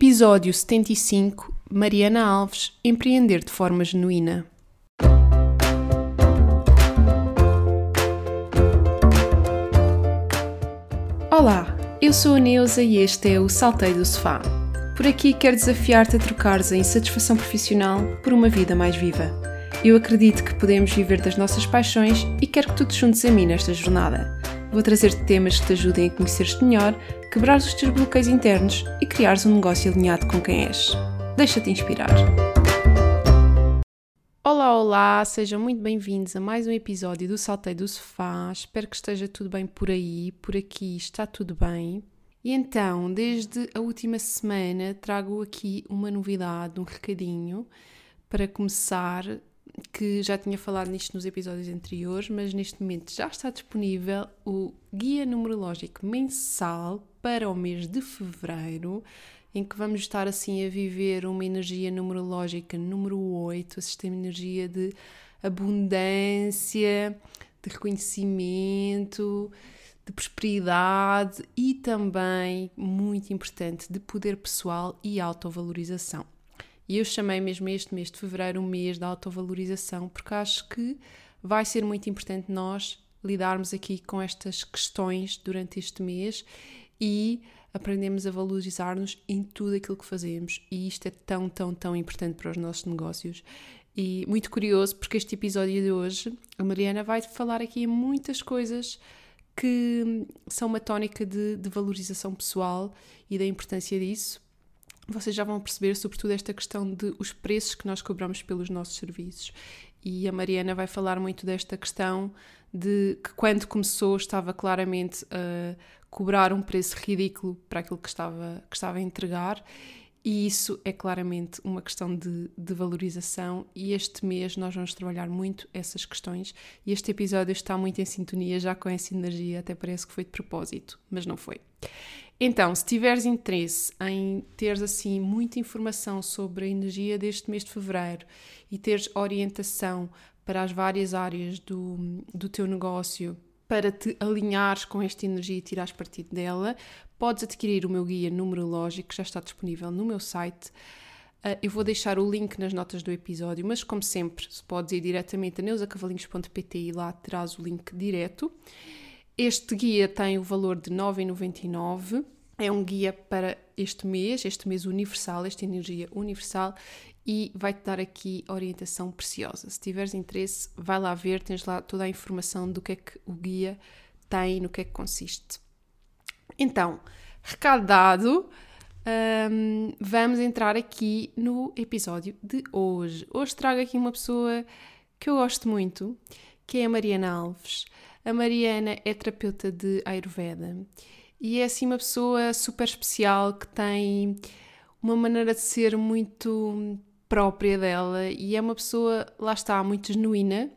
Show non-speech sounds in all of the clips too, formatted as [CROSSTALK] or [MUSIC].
Episódio 75 Mariana Alves Empreender de forma genuína. Olá, eu sou a Neuza e este é o Saltei do Sofá. Por aqui quero desafiar-te a trocares a insatisfação profissional por uma vida mais viva. Eu acredito que podemos viver das nossas paixões e quero que tu te juntes a mim nesta jornada. Vou trazer-te temas que te ajudem a conhecer-te melhor, quebrar os teus bloqueios internos e criares um negócio alinhado com quem és. Deixa-te inspirar. Olá, olá, sejam muito bem-vindos a mais um episódio do Saltei do Sofá. Espero que esteja tudo bem por aí, por aqui está tudo bem. E então, desde a última semana, trago aqui uma novidade, um recadinho para começar que já tinha falado nisto nos episódios anteriores, mas neste momento já está disponível o Guia Numerológico Mensal para o mês de fevereiro, em que vamos estar assim a viver uma energia numerológica número 8, a sistema energia de abundância, de reconhecimento, de prosperidade e também, muito importante, de poder pessoal e autovalorização. E eu chamei mesmo este mês de fevereiro o mês da autovalorização, porque acho que vai ser muito importante nós lidarmos aqui com estas questões durante este mês e aprendemos a valorizar-nos em tudo aquilo que fazemos. E isto é tão, tão, tão importante para os nossos negócios. E muito curioso, porque este episódio de hoje, a Mariana vai falar aqui muitas coisas que são uma tónica de, de valorização pessoal e da importância disso vocês já vão perceber, sobretudo, esta questão de os preços que nós cobramos pelos nossos serviços. E a Mariana vai falar muito desta questão de que quando começou estava claramente a cobrar um preço ridículo para aquilo que estava, que estava a entregar. E isso é claramente uma questão de, de valorização, e este mês nós vamos trabalhar muito essas questões. E este episódio está muito em sintonia já com essa energia, até parece que foi de propósito, mas não foi. Então, se tiveres interesse em teres assim muita informação sobre a energia deste mês de fevereiro e teres orientação para as várias áreas do, do teu negócio para te alinhares com esta energia e tirares partido dela, podes adquirir o meu guia numerológico, que já está disponível no meu site. Uh, eu vou deixar o link nas notas do episódio, mas como sempre, se podes ir diretamente a neusacavalinhos.pt e lá terás o link direto. Este guia tem o valor de 9,99. É um guia para este mês, este mês universal, esta energia universal, e vai-te dar aqui orientação preciosa. Se tiveres interesse, vai lá ver, tens lá toda a informação do que é que o guia tem, no que é que consiste. Então, recado dado, um, vamos entrar aqui no episódio de hoje. Hoje trago aqui uma pessoa que eu gosto muito, que é a Mariana Alves. A Mariana é terapeuta de Ayurveda e é assim uma pessoa super especial que tem uma maneira de ser muito própria dela e é uma pessoa, lá está, muito genuína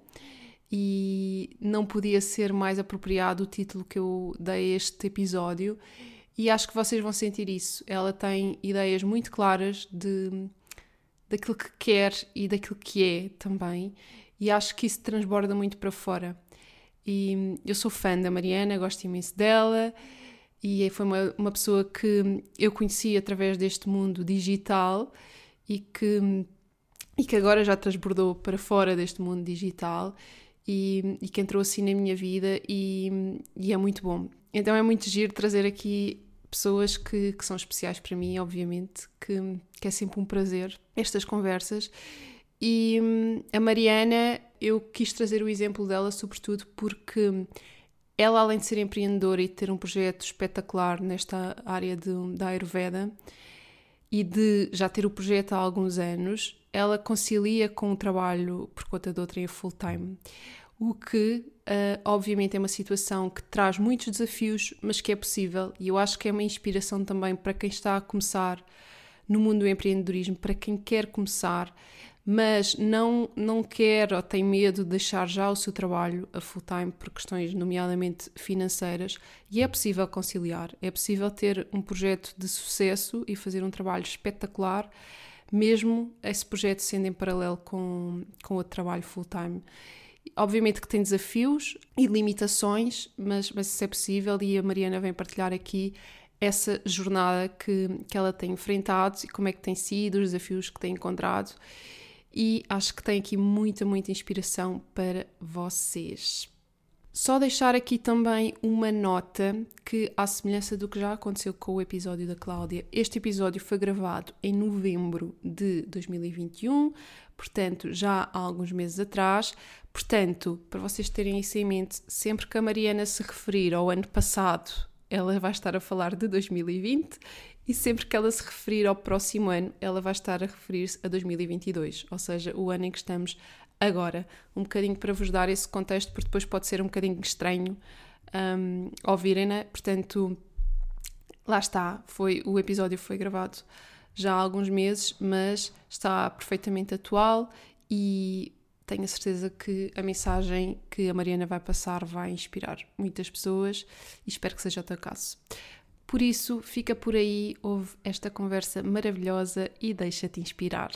e não podia ser mais apropriado o título que eu dei a este episódio e acho que vocês vão sentir isso. Ela tem ideias muito claras de daquilo que quer e daquilo que é também e acho que isso transborda muito para fora. E eu sou fã da Mariana, gosto imenso dela e foi uma, uma pessoa que eu conheci através deste mundo digital e que, e que agora já transbordou para fora deste mundo digital e, e que entrou assim na minha vida e, e, é muito bom. Então é muito giro trazer aqui pessoas que, que são especiais para mim, obviamente, que, que é sempre um prazer estas conversas. E hum, a Mariana eu quis trazer o exemplo dela, sobretudo porque ela, além de ser empreendedora e ter um projeto espetacular nesta área de, da Ayurveda e de já ter o projeto há alguns anos, ela concilia com o trabalho por conta de outra em full time. O que, uh, obviamente, é uma situação que traz muitos desafios, mas que é possível e eu acho que é uma inspiração também para quem está a começar no mundo do empreendedorismo, para quem quer começar mas não, não quer ou tem medo de deixar já o seu trabalho a full time por questões, nomeadamente financeiras, e é possível conciliar, é possível ter um projeto de sucesso e fazer um trabalho espetacular, mesmo esse projeto sendo em paralelo com, com o trabalho full time. Obviamente que tem desafios e limitações, mas, mas isso é possível e a Mariana vem partilhar aqui essa jornada que, que ela tem enfrentado e como é que tem sido, os desafios que tem encontrado. E acho que tem aqui muita, muita inspiração para vocês. Só deixar aqui também uma nota que, à semelhança do que já aconteceu com o episódio da Cláudia, este episódio foi gravado em novembro de 2021, portanto, já há alguns meses atrás. Portanto, para vocês terem isso em mente, sempre que a Mariana se referir ao ano passado, ela vai estar a falar de 2020 e sempre que ela se referir ao próximo ano, ela vai estar a referir-se a 2022, ou seja, o ano em que estamos agora, um bocadinho para vos dar esse contexto, porque depois pode ser um bocadinho estranho um, ouvirem-na. Portanto, lá está, foi, o episódio foi gravado já há alguns meses, mas está perfeitamente atual e tenho a certeza que a mensagem que a Mariana vai passar vai inspirar muitas pessoas e espero que seja o teu caso. Por isso, fica por aí, ouve esta conversa maravilhosa e deixa-te inspirar.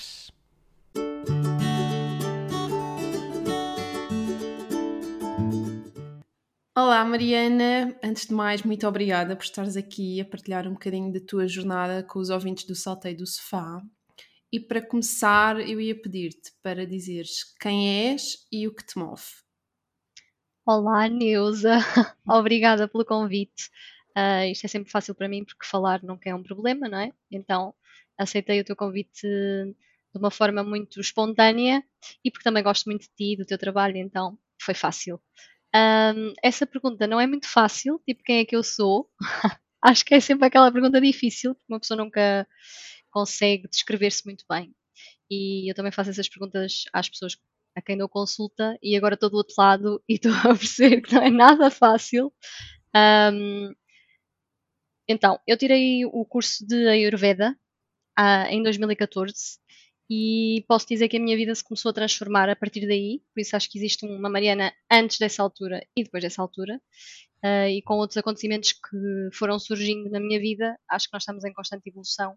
Olá, Mariana. Antes de mais, muito obrigada por estares aqui a partilhar um bocadinho da tua jornada com os ouvintes do Salteio do Sofá. E para começar, eu ia pedir-te para dizeres quem és e o que te move. Olá, Neuza. [LAUGHS] Obrigada pelo convite. Uh, isto é sempre fácil para mim porque falar nunca é um problema, não é? Então aceitei o teu convite de uma forma muito espontânea e porque também gosto muito de ti do teu trabalho, então foi fácil. Um, essa pergunta não é muito fácil, tipo, quem é que eu sou? [LAUGHS] Acho que é sempre aquela pergunta difícil, porque uma pessoa nunca consegue descrever-se muito bem. E eu também faço essas perguntas às pessoas a quem dou consulta e agora estou do outro lado e [LAUGHS] estou a perceber que não é nada fácil. Um, então, eu tirei o curso de Ayurveda uh, em 2014 e posso dizer que a minha vida se começou a transformar a partir daí, por isso acho que existe uma Mariana antes dessa altura e depois dessa altura, uh, e com outros acontecimentos que foram surgindo na minha vida, acho que nós estamos em constante evolução.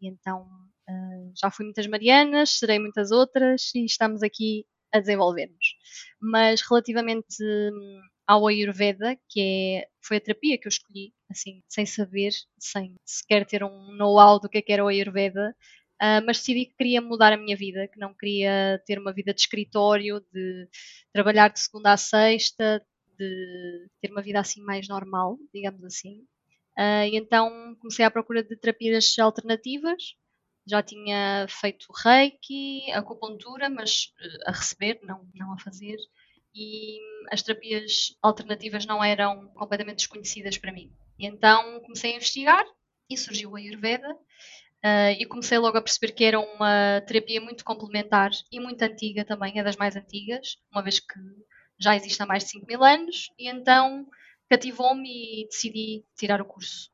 E então uh, já fui muitas Marianas, serei muitas outras e estamos aqui a desenvolver-nos. Mas relativamente hum, ao Ayurveda, que é, foi a terapia que eu escolhi, assim, sem saber, sem sequer ter um know-how do que, é que era o Ayurveda, Uh, mas decidi que queria mudar a minha vida, que não queria ter uma vida de escritório, de trabalhar de segunda a sexta, de ter uma vida assim mais normal, digamos assim. Uh, e então comecei à procura de terapias alternativas. Já tinha feito reiki, acupuntura, mas uh, a receber, não, não a fazer. E as terapias alternativas não eram completamente desconhecidas para mim. Então comecei a investigar e surgiu a Ayurveda Uh, e comecei logo a perceber que era uma terapia muito complementar e muito antiga também, é das mais antigas, uma vez que já existe há mais de 5 mil anos, e então cativou-me e decidi tirar o curso.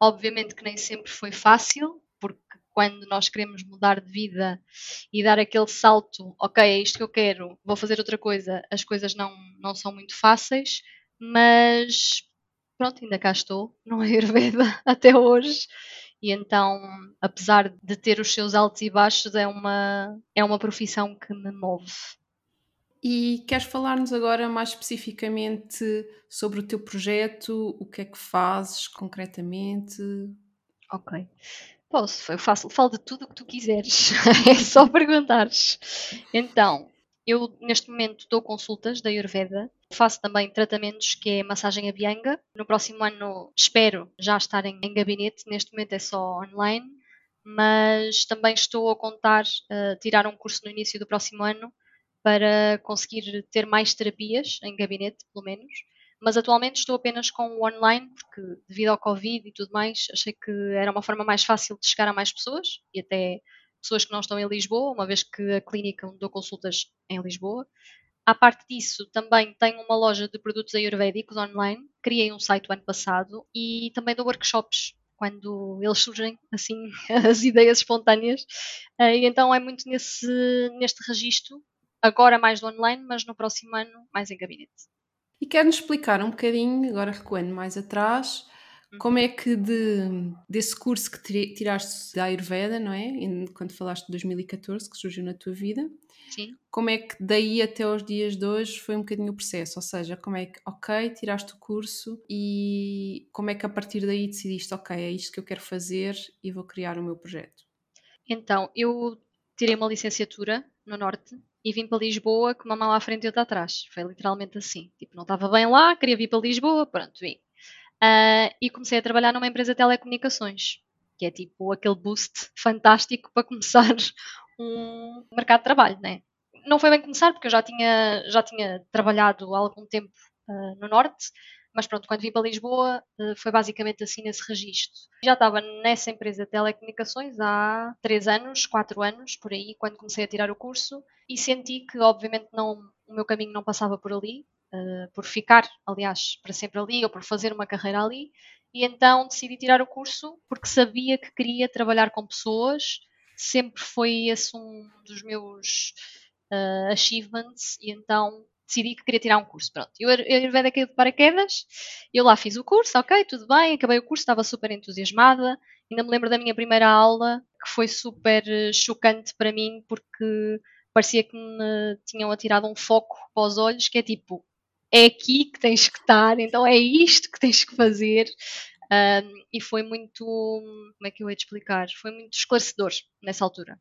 Obviamente que nem sempre foi fácil, porque quando nós queremos mudar de vida e dar aquele salto, ok, é isto que eu quero, vou fazer outra coisa, as coisas não, não são muito fáceis, mas pronto, ainda cá estou, [LAUGHS] não é Ayurveda [LAUGHS] até hoje e então, apesar de ter os seus altos e baixos, é uma, é uma profissão que me move. E queres falar-nos agora mais especificamente sobre o teu projeto, o que é que fazes concretamente? Ok. Posso, eu faço, falo de tudo o que tu quiseres, [LAUGHS] é só perguntares. Então, eu neste momento dou consultas da Ayurveda Faço também tratamentos que é massagem abianga. No próximo ano espero já estar em, em gabinete, neste momento é só online, mas também estou a contar uh, tirar um curso no início do próximo ano para conseguir ter mais terapias em gabinete, pelo menos. Mas atualmente estou apenas com o online, porque devido ao Covid e tudo mais, achei que era uma forma mais fácil de chegar a mais pessoas e até pessoas que não estão em Lisboa, uma vez que a clínica onde dou consultas é em Lisboa. À parte disso, também tenho uma loja de produtos ayurvédicos online. Criei um site o ano passado e também dou workshops quando eles surgem, assim, [LAUGHS] as ideias espontâneas. Eh, e então é muito nesse, neste registro, agora mais do online, mas no próximo ano mais em gabinete. E quer-nos explicar um bocadinho, agora recuando mais atrás, Como é que de, desse curso que tiraste da Ayurveda, não é? Quando falaste de 2014, que surgiu na tua vida, Sim. como é que daí até aos dias de hoje foi um bocadinho o processo? Ou seja, como é que, ok, tiraste o curso e como é que a partir daí decidiste, ok, é isto que eu quero fazer e vou criar o meu projeto? Então, eu tirei uma licenciatura no Norte e vim para Lisboa com uma mão à frente e outra atrás. Foi literalmente assim. Tipo, não estava bem lá, queria vir para Lisboa, pronto, vim. Uh, e comecei a trabalhar numa empresa de telecomunicações, que é tipo aquele boost fantástico para começar [LAUGHS] um mercado de trabalho, né? Não foi bem começar, porque eu já tinha, já tinha trabalhado há algum tempo uh, no Norte, mas pronto, quando vim para Lisboa uh, foi basicamente assim nesse registro. Já estava nessa empresa de telecomunicações há três anos, quatro anos, por aí, quando comecei a tirar o curso, e senti que obviamente não, o meu caminho não passava por ali, uh, por ficar, aliás, para sempre ali, ou por fazer uma carreira ali, e então decidi tirar o curso porque sabia que queria trabalhar com pessoas, sempre foi esse um dos meus uh, achievements, e então decidi que queria tirar um curso. Pronto, eu, Ayurveda caiu de paraquedas, eu lá fiz o curso, ok, tudo bem, acabei o curso, estava super entusiasmada. Ainda me lembro da minha primeira aula, que foi super eh, chocante para mim, porque parecia que me tinham atirado um foco para os olhos, que é tipo, é aqui que tens que estar, então é isto que tens que fazer. Um, e foi muito, como é que eu ia te explicar? Foi muito esclarecedor nessa altura.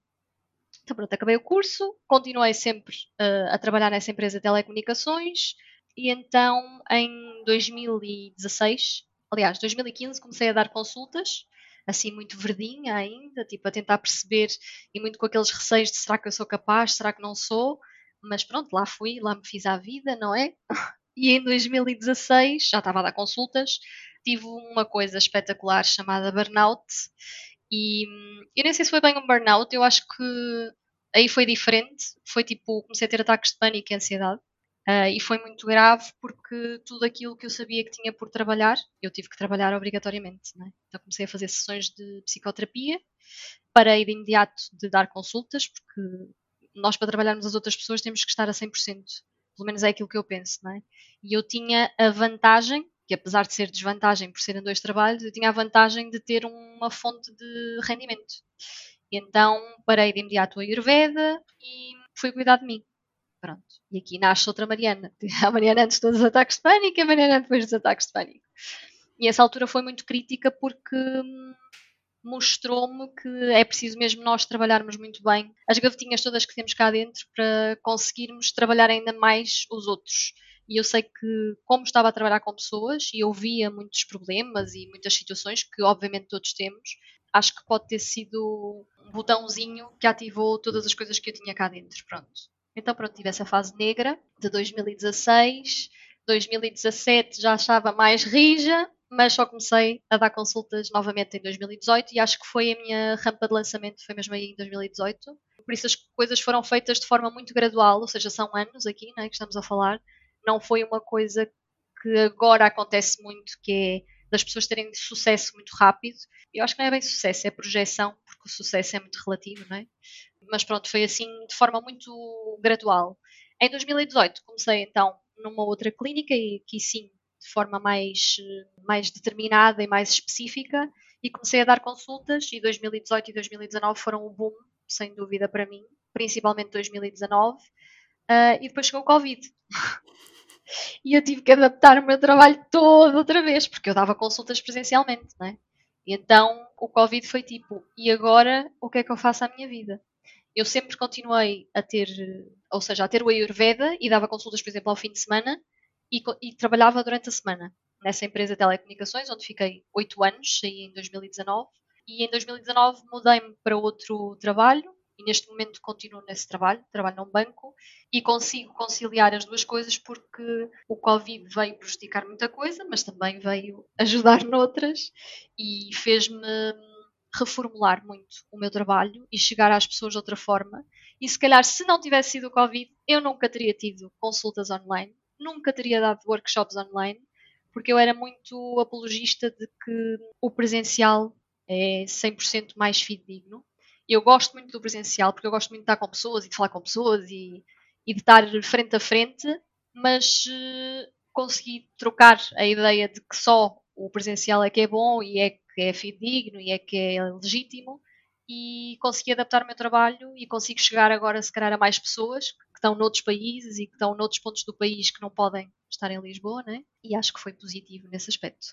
Então pronto, acabei o curso, continuei sempre uh, a trabalhar nessa empresa de telecomunicações e então em 2016, aliás, 2015 comecei a dar consultas, assim muito verdinha ainda, tipo a tentar perceber e muito com aqueles receios de será que eu sou capaz, será que não sou, mas pronto, lá fui, lá me fiz à vida, não é? [LAUGHS] E em 2016 já estava a dar consultas, tive uma coisa espetacular chamada burnout e eu nem sei se foi bem um burnout, eu acho que aí foi diferente. Foi tipo, comecei a ter ataques de pânico e ansiedade. Uh, e foi muito grave porque tudo aquilo que eu sabia que tinha por trabalhar, eu tive que trabalhar obrigatoriamente. Né? Então comecei a fazer sessões de psicoterapia, parei de imediato de dar consultas, porque nós para trabalharmos as outras pessoas temos que estar a 100%. Pelo menos é aquilo que eu penso. Né? E eu tinha a vantagem que apesar de ser desvantagem por serem dois trabalhos, eu tinha a vantagem de ter uma fonte de rendimento. E então parei de imediato a Ayurveda e fui cuidar de mim. Pronto. E aqui nasce outra Mariana. [LAUGHS] A Mariana antes dos ataques de pânico e a Mariana depois dos ataques de pânico. E essa altura foi muito crítica porque mostrou-me que é preciso mesmo nós trabalharmos muito bem as gavetinhas todas que temos cá dentro para conseguirmos trabalhar ainda mais os outros e eu sei que, como estava a trabalhar com pessoas e ouvia muitos problemas e muitas situações que, obviamente, todos temos, acho que pode ter sido um botãozinho que ativou todas as coisas que eu tinha cá dentro. Pronto. Então, pronto, tive essa fase negra de 2016. 2017 já achava mais rija, mas só comecei a dar consultas novamente em 2018 e acho que foi a minha rampa de lançamento, foi mesmo aí em 2018. Por isso as coisas foram feitas de forma muito gradual, ou seja, são anos aqui né, que estamos a falar, não foi uma coisa que agora acontece muito, que é das pessoas terem sucesso muito rápido. Eu acho que não é bem sucesso, é projeção, porque o sucesso é muito relativo, não é? Mas pronto, foi assim de forma muito gradual. Em 2018 comecei então numa outra clínica e aqui sim de forma mais, mais determinada e mais específica e comecei a dar consultas e 2018 e 2019 foram um boom, sem dúvida para mim, principalmente 2019 uh, ah, e depois chegou o Covid. [LAUGHS] E eu tive que adaptar o meu trabalho todo outra vez, porque eu dava consultas presencialmente, não é? E então o Covid foi tipo, e agora o que é que eu faço à minha vida? Eu sempre continuei a ter, ou seja, a ter o Ayurveda e dava consultas, por exemplo, ao fim de semana e, e trabalhava durante a semana nessa empresa de telecomunicações, onde fiquei oito anos, saí em 2019. E em 2019 mudei-me para outro trabalho, e neste momento continuo nesse trabalho, trabalho num banco e consigo conciliar as duas coisas porque o Covid veio prejudicar muita coisa, mas também veio ajudar [LAUGHS] noutras e fez-me reformular muito o meu trabalho e chegar às pessoas de outra forma. E se calhar, se não tivesse sido o Covid, eu nunca teria tido consultas online, nunca teria dado workshops online, porque eu era muito apologista de que o presencial é 100% mais fidedigno eu gosto muito do presencial, porque eu gosto muito de estar com pessoas e de falar com pessoas e, e de estar frente a frente, mas uh, consegui trocar a ideia de que só o presencial é que é bom e é que é fidedigno e é que é legítimo e consegui adaptar o meu trabalho e consigo chegar agora se calhar a mais pessoas que estão noutros países e que estão noutros pontos do país que não podem estar em Lisboa, né? E acho que foi positivo nesse aspecto.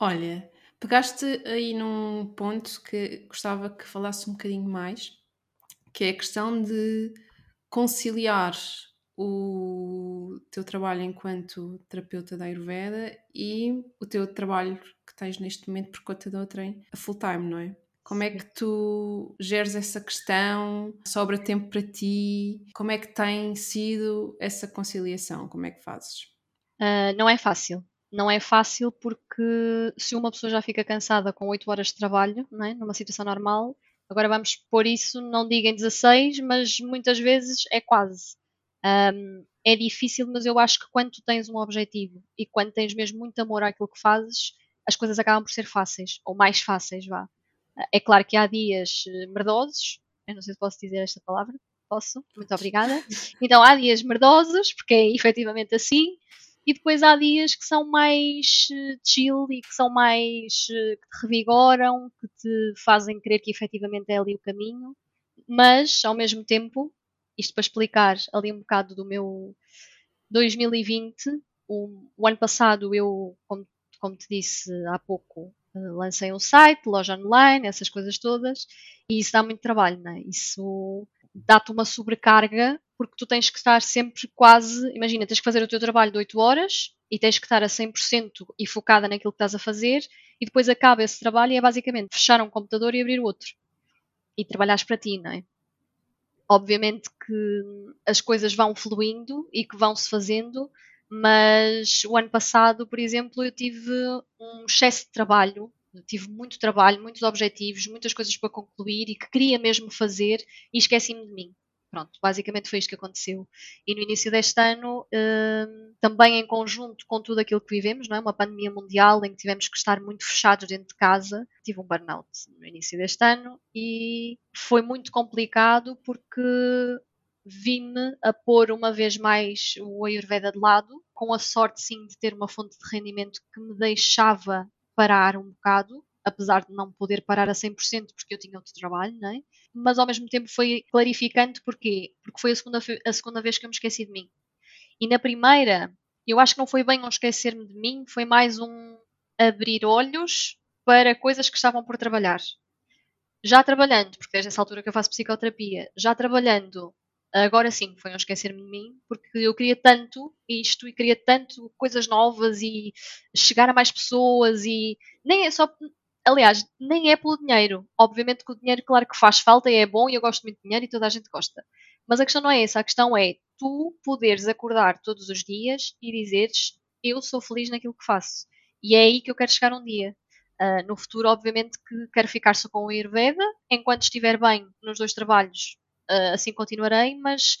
Olha, pegaste aí num ponto que gostava que falasse um bocadinho mais, que é a questão de conciliar o teu trabalho enquanto terapeuta da Ayurveda e o teu trabalho que tens neste momento por conta da outra a full time, não é? Como é que tu geres essa questão? Sobra tempo para ti? Como é que tem sido essa conciliação? Como é que fazes? Uh, não é fácil. Não é fácil porque se uma pessoa já fica cansada com 8 horas de trabalho, não é? numa situação normal, agora vamos pôr isso, não diga em 16, mas muitas vezes é quase. Um, é difícil, mas eu acho que quando tu tens um objetivo e quando tens mesmo muito amor àquilo que fazes, as coisas acabam por ser fáceis, ou mais fáceis, vá. É claro que há dias eh, merdosos, eu não sei se posso dizer esta palavra, posso, muito obrigada. [LAUGHS] Então há dias merdosos, porque é efetivamente assim, e depois há dias que são mais eh, chill e que são mais eh, que te revigoram, que te fazem crer que efetivamente é ali o caminho, mas ao mesmo tempo isto para explicar ali um bocado do meu 2020, o, o ano passado eu, como, como te disse há pouco, eh, lancei um site, loja online, essas coisas todas, e isso dá muito trabalho, né? Isso dá-te uma sobrecarga, porque tu tens que estar sempre quase, imagina, tens que fazer o teu trabalho de 8 horas e tens que estar a 100% e focada naquilo que estás a fazer, e depois acaba esse trabalho e é basicamente fechar um computador e abrir outro. E trabalhares para ti, não é? Obviamente que as coisas vão fluindo e que vão se fazendo, mas o ano passado, por exemplo, eu tive um excesso de trabalho, tive muito trabalho, muitos objetivos, muitas coisas para concluir e que queria mesmo fazer e esqueci-me de mim. Pronto, basicamente foi isto que aconteceu. E no início deste ano, hum, também em conjunto com tudo aquilo que vivemos, não é? uma pandemia mundial em que tivemos que estar muito fechados dentro de casa, tive um burnout no início deste ano e foi muito complicado porque vi-me a pôr uma vez mais o Ayurveda de lado, com a sorte sim de ter uma fonte de rendimento que me deixava parar um bocado, apesar de não poder parar a 100% porque eu tinha outro trabalho, não é? mas ao mesmo tempo foi clarificante porquê? Porque foi a segunda, a segunda vez que eu me esqueci de mim. E na primeira, eu acho que não foi bem um esquecer-me de mim, foi mais um abrir olhos para coisas que estavam por trabalhar. Já trabalhando, porque desde essa altura que eu faço psicoterapia, já trabalhando, agora sim foi um esquecer-me de mim, porque eu queria tanto isto e queria tanto coisas novas e chegar a mais pessoas e nem é só Aliás, nem é pelo dinheiro. Obviamente que o dinheiro, claro que faz falta e é bom e eu gosto muito de dinheiro e toda a gente gosta. Mas a questão não é essa. A questão é tu poderes acordar todos os dias e dizeres eu sou feliz naquilo que faço. E é aí que eu quero chegar um dia. Uh, no futuro, obviamente, que quero ficar só com o Ayurveda. Enquanto estiver bem nos dois trabalhos, assim continuarei. Mas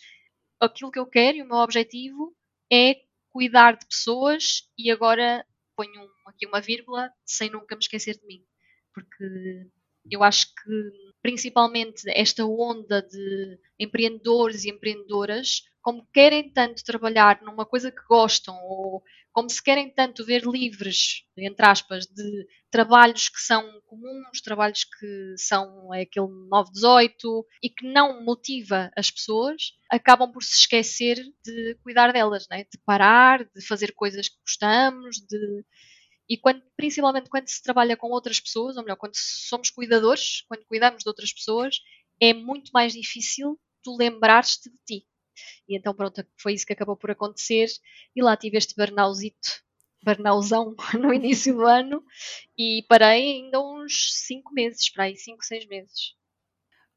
aquilo que eu quero e o meu objetivo é cuidar de pessoas e agora ponho aqui uma vírgula sem nunca me esquecer de mim porque eu acho que principalmente esta onda de empreendedores e empreendedoras, como querem tanto trabalhar numa coisa que gostam, ou como se querem tanto ver livres, entre aspas, de trabalhos que são comuns, trabalhos que são é aquele 918 e que não motiva as pessoas, acabam por se esquecer de cuidar delas, né? de parar, de fazer coisas que gostamos, de e quando, principalmente quando se trabalha com outras pessoas, ou melhor, quando somos cuidadores, quando cuidamos de outras pessoas, é muito mais difícil tu lembrares-te de ti. E então, pronto, foi isso que acabou por acontecer. E lá tive este burnouzito, burnouzão [LAUGHS] no início do ano e parei ainda uns 5 meses, para aí, 5, 6 meses.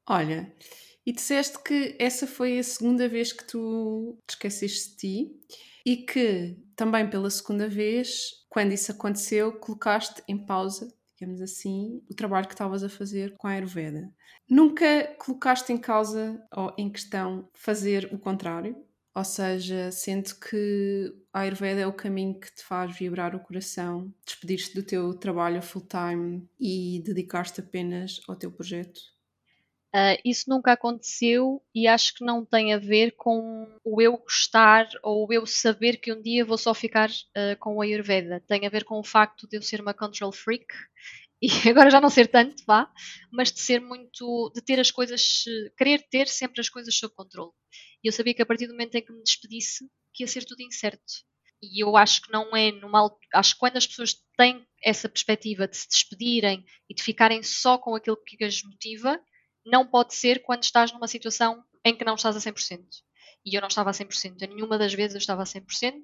Olha, e disseste que essa foi a segunda vez que tu te esqueceste de ti e que também pela segunda vez, quando isso aconteceu, colocaste em pausa, digamos assim, o trabalho que estavas a fazer com a Ayurveda. Nunca colocaste em causa ou em questão fazer o contrário? Ou seja, sendo que a Ayurveda é o caminho que te faz vibrar o coração, despedir-te do teu trabalho full-time e dedicar-te apenas ao teu projeto? Uh, isso nunca aconteceu e acho que não tem a ver com o eu gostar ou o eu saber que um dia vou só ficar uh, com o Ayurveda. Tem a ver com o facto de eu ser uma control freak [LAUGHS] e agora já não ser tanto, vá, mas de ser muito, de ter as coisas, querer ter sempre as coisas sob controle. E eu sabia que a partir do momento em que me despedisse, que ia ser tudo incerto. E eu acho que não é normal, acho que quando as pessoas têm essa perspectiva de se despedirem e de ficarem só com aquilo que as motiva, não pode ser quando estás numa situação em que não estás a 100%. E eu não estava a 100%. A nenhuma das vezes eu estava a 100%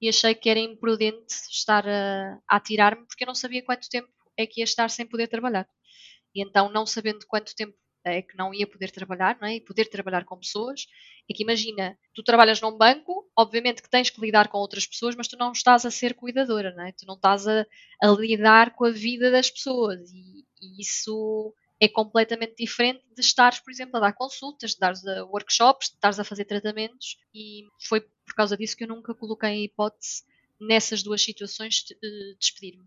e achei que era imprudente estar a, a atirar-me porque eu não sabia quanto tempo é que ia estar sem poder trabalhar. E então, não sabendo quanto tempo é que não ia poder trabalhar, não é? E poder trabalhar com pessoas, é que imagina, tu trabalhas num banco, obviamente que tens que lidar com outras pessoas, mas tu não estás a ser cuidadora, não é? Tu não estás a, a lidar com a vida das pessoas e, e isso é completamente diferente de estares, por exemplo, a dar consultas, de dares a workshops, de estares a fazer tratamentos e foi por causa disso que eu nunca coloquei em hipótese nessas duas situações de, de despedir-me.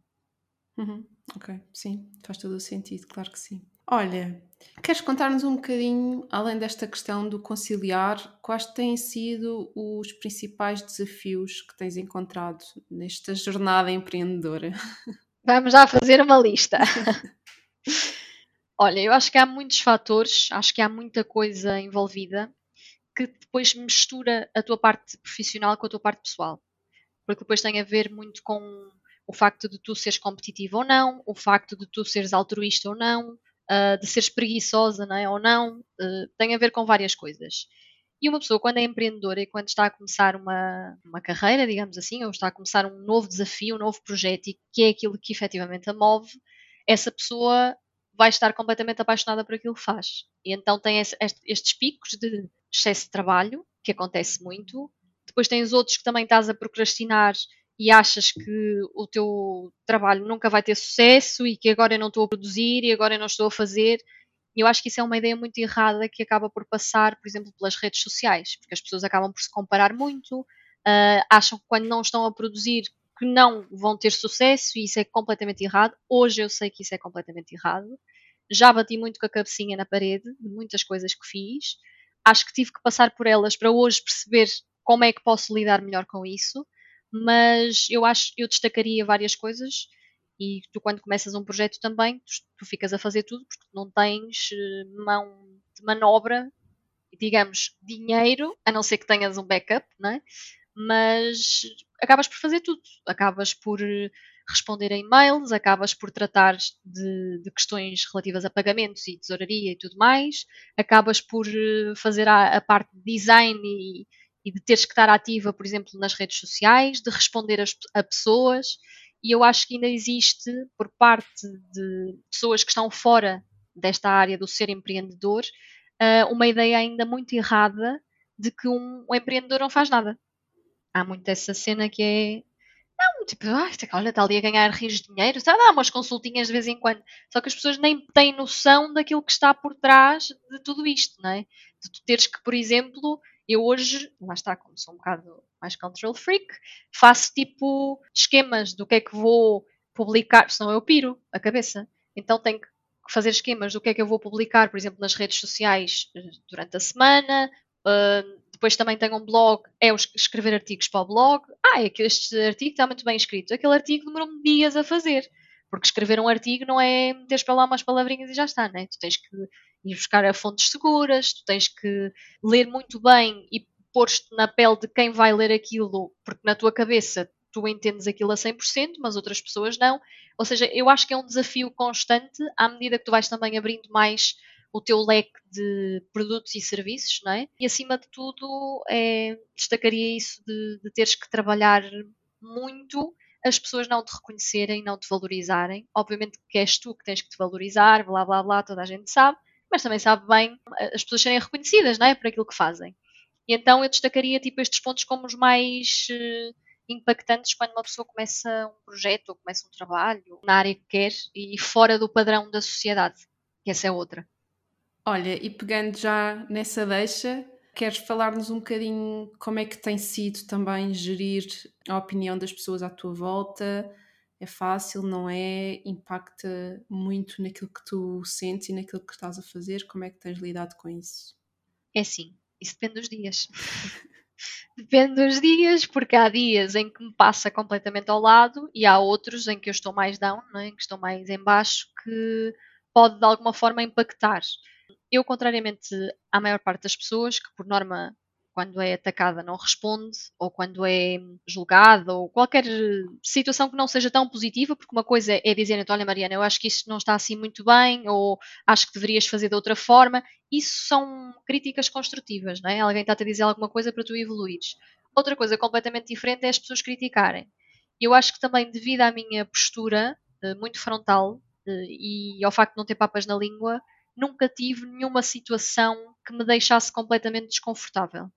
Uhum. Ok, sim, faz todo o sentido, claro que sim. Olha, queres contar-nos um bocadinho, além desta questão do conciliar, quais têm sido os principais desafios que tens encontrado nesta jornada empreendedora? Vamos já fazer uma lista. [LAUGHS] Olha, eu acho que há muitos fatores, acho que há muita coisa envolvida que depois mistura a tua parte profissional com a tua parte pessoal. Porque depois tem a ver muito com o facto de tu seres competitivo ou não, o facto de tu seres altruísta ou não, uh, de seres preguiçosa não é? ou não, uh, tem a ver com várias coisas. E uma pessoa, quando é empreendedora e quando está a começar uma, uma carreira, digamos assim, ou está a começar um novo desafio, um novo projeto, e que é aquilo que efetivamente a move, essa pessoa vai estar completamente apaixonada por aquilo que faz. E então tem estes picos de excesso de trabalho, que acontece muito. Depois tens outros que também estás a procrastinar e achas que o teu trabalho nunca vai ter sucesso e que agora eu não estou a produzir e agora eu não estou a fazer. E eu acho que isso é uma ideia muito errada que acaba por passar, por exemplo, pelas redes sociais, porque as pessoas acabam por se comparar muito, uh, acham que quando não estão a produzir que não vão ter sucesso e isso é completamente errado. Hoje eu sei que isso é completamente errado. Já bati muito com a cabecinha na parede de muitas coisas que fiz. Acho que tive que passar por elas para hoje perceber como é que posso lidar melhor com isso. Mas eu acho, eu destacaria várias coisas e tu quando começas um projeto também, tu, tu ficas a fazer tudo porque não tens eh, mão de manobra, digamos, dinheiro, a não ser que tenhas um backup, não é? Mas acabas por fazer tudo. Acabas por eh, responder a e-mails, acabas por tratar de, de, questões relativas a pagamentos e tesouraria e tudo mais, acabas por eh, fazer a, a parte de design e, e, de teres que estar ativa, por exemplo, nas redes sociais, de responder as, a pessoas. E eu acho que ainda existe, por parte de pessoas que estão fora desta área do ser empreendedor, eh, uma ideia ainda muito errada de que um, um empreendedor não faz nada há muito essa cena que é. Não, tipo, ah, olha, está ali a ganhar rios de dinheiro, a dar umas consultinhas de vez em quando. Só que as pessoas nem têm noção daquilo que está por trás de tudo isto, não é? De tu teres que, por exemplo, eu hoje, lá está, como sou um bocado mais control freak, faço tipo esquemas do que é que vou publicar, senão eu piro a cabeça. Então tenho que fazer esquemas do que é que eu vou publicar, por exemplo, nas redes sociais eh, durante a semana, uh, depois também tenho um blog, é escrever artigos para o blog. Ah, é que este artigo está muito bem escrito. Aquele artigo demorou-me dias a fazer. Porque escrever um artigo não é meter para lá umas palavrinhas e já está, né? Tu tens que ir buscar a fontes seguras, tu tens que ler muito bem e pôr-te na pele de quem vai ler aquilo, porque na tua cabeça tu entendes aquilo a 100%, mas outras pessoas não. Ou seja, eu acho que é um desafio constante à medida que tu vais também abrindo mais o teu leque de produtos e serviços, não é? E acima de tudo, é, destacaria isso de, de teres que trabalhar muito as pessoas não te reconhecerem, não te valorizarem. Obviamente que és tu que tens que te valorizar, blá blá blá, toda a gente sabe, mas também sabe bem as pessoas serem reconhecidas, não é? Por aquilo que fazem. E então eu destacaria tipo estes pontos como os mais uh, impactantes quando uma pessoa começa um projeto ou começa um trabalho na área que quer e fora do padrão da sociedade, que essa é outra. Olha, e pegando já nessa deixa, queres falar-nos um bocadinho como é que tem sido também gerir a opinião das pessoas à tua volta é fácil, não é? Impacta muito naquilo que tu sentes e naquilo que estás a fazer? Como é que tens lidado com isso? É sim, isso depende dos dias. [LAUGHS] depende dos dias, porque há dias em que me passa completamente ao lado e há outros em que eu estou mais down, é? em que estou mais em baixo, que pode de alguma forma impactar. Eu, contrariamente à maior parte das pessoas, que por norma quando é atacada não responde, ou quando é julgada, ou qualquer situação que não seja tão positiva, porque uma coisa é dizer, olha Mariana, eu acho que isto não está assim muito bem, ou acho que deverias fazer de outra forma. Isso são críticas construtivas, não é? Alguém está-te a dizer alguma coisa para tu evoluires. Outra coisa completamente diferente é as pessoas criticarem. Eu acho que também devido à minha postura eh, muito frontal eh, e ao facto de não ter papas na língua, nunca tive nenhuma situação que me deixasse completamente desconfortável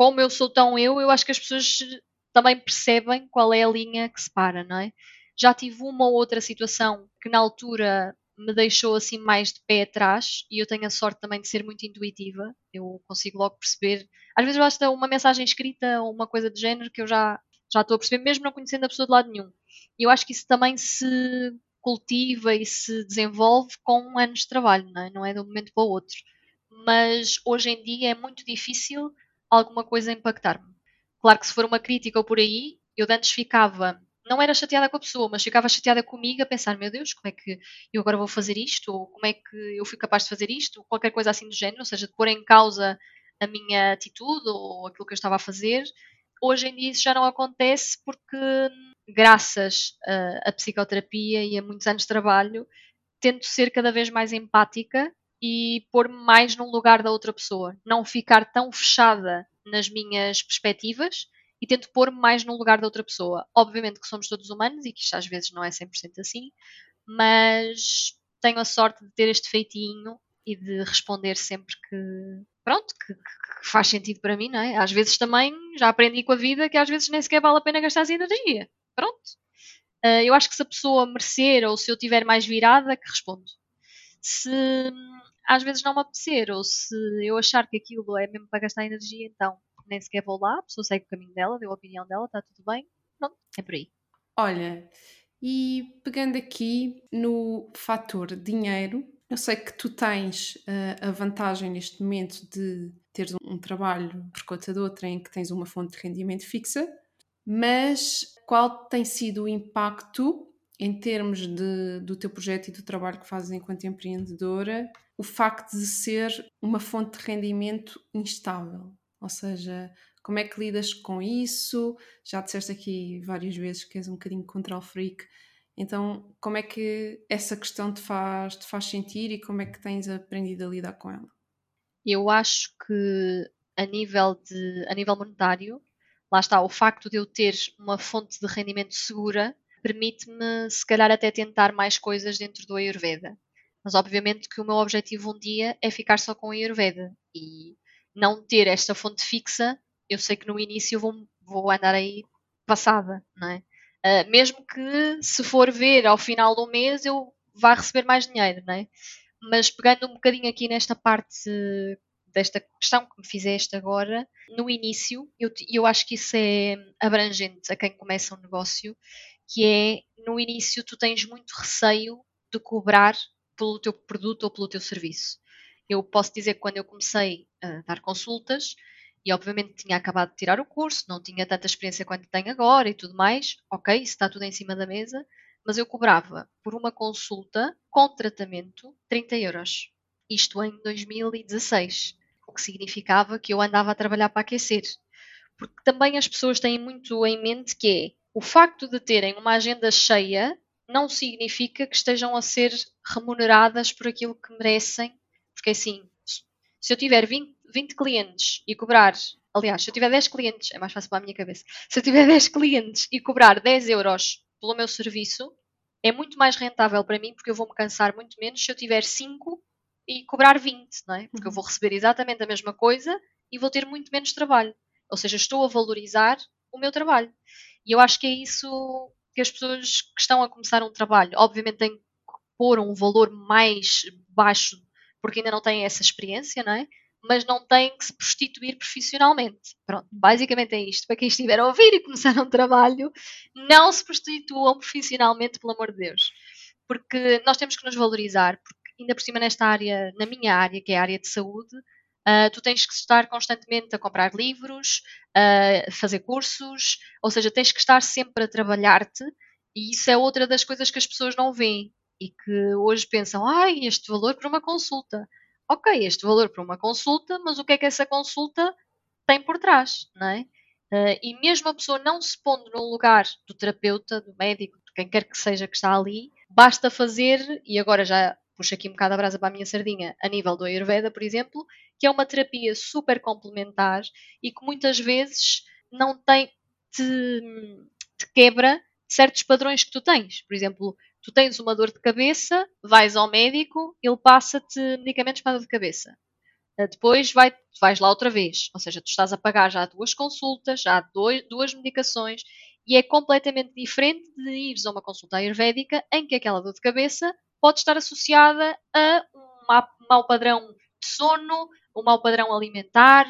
como eu sou tão eu, eu acho que as pessoas também percebem qual é a linha que separa, não é? Já tive uma ou outra situação que na altura me deixou assim mais de pé atrás e eu tenho a sorte também de ser muito intuitiva. Eu consigo logo perceber. Às vezes basta uma mensagem escrita ou uma coisa de género que eu já já estou a perceber, mesmo não conhecendo a pessoa de lado nenhum. E eu acho que isso também se cultiva e se desenvolve com anos de trabalho, não é? Não é de um momento para o outro. Mas hoje em dia é muito difícil alguma coisa impactar-me. Claro que se for uma crítica ou por aí, eu antes ficava, não era chateada com a pessoa, mas ficava chateada comigo a pensar, meu Deus, como é que eu agora vou fazer isto? Ou como é que eu fui capaz de fazer isto? Qualquer coisa assim do género, ou seja, de pôr em causa a minha atitude ou aquilo que eu estava a fazer. Hoje em dia isso já não acontece porque, graças à psicoterapia e a muitos anos de trabalho, tento ser cada vez mais empática e pôr-me mais num lugar da outra pessoa. Não ficar tão fechada nas minhas perspectivas e tento pôr-me mais num lugar da outra pessoa. Obviamente que somos todos humanos e que isto às vezes não é 100% assim, mas tenho a sorte de ter este feitinho e de responder sempre que, pronto, que, que, faz sentido para mim, não é? Às vezes também já aprendi com a vida que às vezes nem sequer vale a pena gastar essa energia. Pronto. Uh, eu acho que se a pessoa merecer ou se eu tiver mais virada, que respondo. Se às vezes não me apetecer, ou se eu achar que aquilo é mesmo para gastar energia, então nem sequer vou lá, a pessoa segue o caminho dela, deu a opinião dela, está tudo bem, pronto, é por aí. Olha, e pegando aqui no fator dinheiro, eu sei que tu tens uh, a vantagem neste momento de teres um, um trabalho por conta de outra em que tens uma fonte de rendimento fixa, mas qual tem sido o impacto em termos de, do teu projeto e do trabalho que fazes enquanto empreendedora, o facto de ser uma fonte de rendimento instável. Ou seja, como é que lidas com isso? Já disseste aqui várias vezes que és um bocadinho control freak. Então, como é que essa questão te faz, te faz sentir e como é que tens aprendido a lidar com ela? Eu acho que a nível, de, a nível monetário, lá está, o facto de eu ter uma fonte de rendimento segura permite-me, se calhar, até tentar mais coisas dentro do Ayurveda. Mas, obviamente, que o meu objetivo um dia é ficar só com o Ayurveda e não ter esta fonte fixa. Eu sei que no início vou, vou andar aí passada, não é? Uh, mesmo que, se for ver ao final do mês, eu vá receber mais dinheiro, não é? Mas pegando um bocadinho aqui nesta parte desta questão que me fizeste agora, no início, eu, eu acho que isso é abrangente a quem começa um negócio, que é no início tu tens muito receio de cobrar pelo teu produto ou pelo teu serviço. Eu posso dizer que quando eu comecei a dar consultas, e obviamente tinha acabado de tirar o curso, não tinha tanta experiência quanto tenho agora e tudo mais, ok, isso está tudo em cima da mesa, mas eu cobrava por uma consulta com tratamento 30 euros. Isto em 2016, o que significava que eu andava a trabalhar para aquecer. Porque também as pessoas têm muito em mente que é o facto de terem uma agenda cheia não significa que estejam a ser remuneradas por aquilo que merecem, porque assim, se eu tiver 20, 20 clientes e cobrar, aliás, se eu tiver 10 clientes, é mais fácil para a minha cabeça, se eu tiver 10 clientes e cobrar 10 euros pelo meu serviço, é muito mais rentável para mim, porque eu vou me cansar muito menos. Se eu tiver 5 e cobrar 20, não é? Porque eu vou receber exatamente a mesma coisa e vou ter muito menos trabalho. Ou seja, estou a valorizar o meu trabalho. E eu acho que é isso que as pessoas que estão a começar um trabalho, obviamente, têm que pôr um valor mais baixo porque ainda não têm essa experiência, não é? mas não têm que se prostituir profissionalmente. Pronto, basicamente é isto. Para quem estiver a ouvir e começar um trabalho, não se prostituam profissionalmente, pelo amor de Deus. Porque nós temos que nos valorizar, porque ainda por cima nesta área, na minha área, que é a área de saúde, uh, tu tens que estar constantemente a comprar livros, a fazer cursos, ou seja, tens que estar sempre a trabalhar-te, e isso é outra das coisas que as pessoas não veem e que hoje pensam, ai, este valor para uma consulta ok, este valor para uma consulta, mas o que é que essa consulta tem por trás, não é? Uh, e mesmo a pessoa não se pondo no lugar do terapeuta, do médico, de quem quer que seja que está ali, basta fazer, e agora já puxo aqui um bocado a brasa para a minha sardinha, a nível do Ayurveda, por exemplo, que é uma terapia super complementar e que muitas vezes não tem, te, te quebra certos padrões que tu tens. Por exemplo, tu tens uma dor de cabeça, vais ao médico, ele passa-te medicamentos para a dor de cabeça. Eh, depois vai, vais lá outra vez, ou seja, tu estás a pagar já duas consultas, já dois, duas medicações, e é completamente diferente de ires a uma consulta ayurvédica em que aquela dor de cabeça pode estar associada a um mau padrão de sono, um mau padrão alimentar,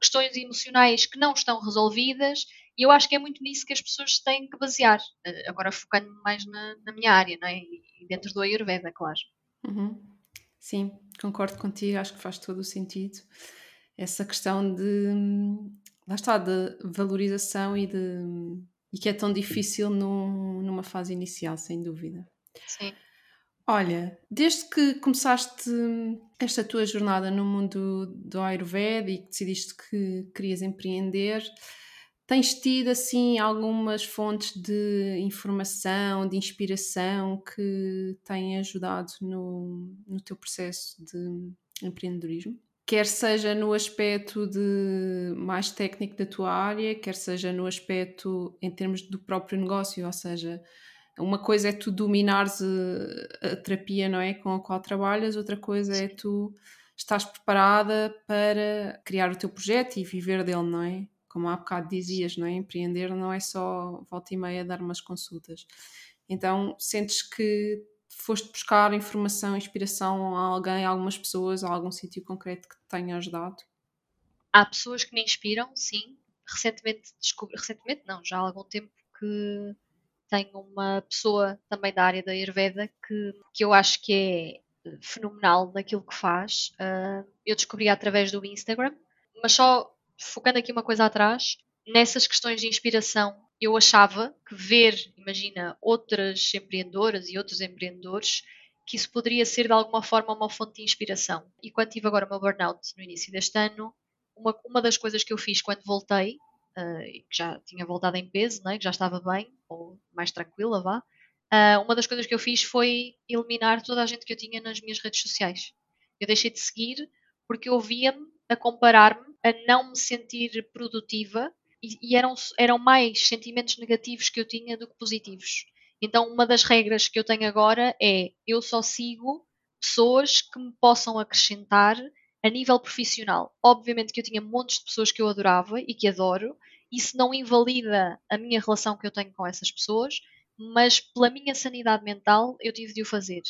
questões emocionais que não estão resolvidas e eu acho que é muito nisso que as pessoas têm que basear. Eh, agora focando mais na, na minha área, não é? E dentro do Ayurveda, claro. Uhum. Sim, concordo contigo, acho que faz todo o sentido. Essa questão de. Lá está, de valorização e de. E que é tão difícil num, numa fase inicial, sem dúvida. Sim. Olha, desde que começaste esta tua jornada no mundo do Ayurveda e que decidiste que querias empreender, Tens tido assim algumas fontes de informação, de inspiração que têm ajudado no, no teu processo de empreendedorismo? Quer seja no aspecto de mais técnico da tua área, quer seja no aspecto em termos do próprio negócio, ou seja, uma coisa é tu dominares a, a terapia, não é, com a qual trabalhas, outra coisa é tu estás preparada para criar o teu projeto e viver dele, não é? como há bocado dizias, não é? Empreender não é só volta e meia dar umas consultas. Então, sentes que foste buscar informação, inspiração a alguém, a algumas pessoas, a algum sítio concreto que te tenha ajudado? Há pessoas que me inspiram, sim. Recentemente descobri, recentemente não, já há algum tempo que tenho uma pessoa também da área da Ayurveda que, que eu acho que é fenomenal naquilo que faz. Uh, eu descobri através do Instagram, mas só focando aqui uma coisa atrás, nessas questões de inspiração, eu achava que ver, imagina, outras empreendedoras e outros empreendedores, que isso poderia ser de alguma forma uma fonte de inspiração. E quando tive agora o meu burnout no início deste ano, uma, uma das coisas que eu fiz quando voltei, uh, que já tinha voltado em peso, né, que já estava bem, ou mais tranquila, vá, uh, uma das coisas que eu fiz foi eliminar toda a gente que eu tinha nas minhas redes sociais. Eu deixei de seguir porque eu via-me a comparar-me, a não me sentir produtiva e, e, eram, eram mais sentimentos negativos que eu tinha do que positivos. Então, uma das regras que eu tenho agora é eu só sigo pessoas que me possam acrescentar a nível profissional. Obviamente que eu tinha montes de pessoas que eu adorava e que adoro, isso não invalida a minha relação que eu tenho com essas pessoas, mas pela minha sanidade mental eu tive de o fazer.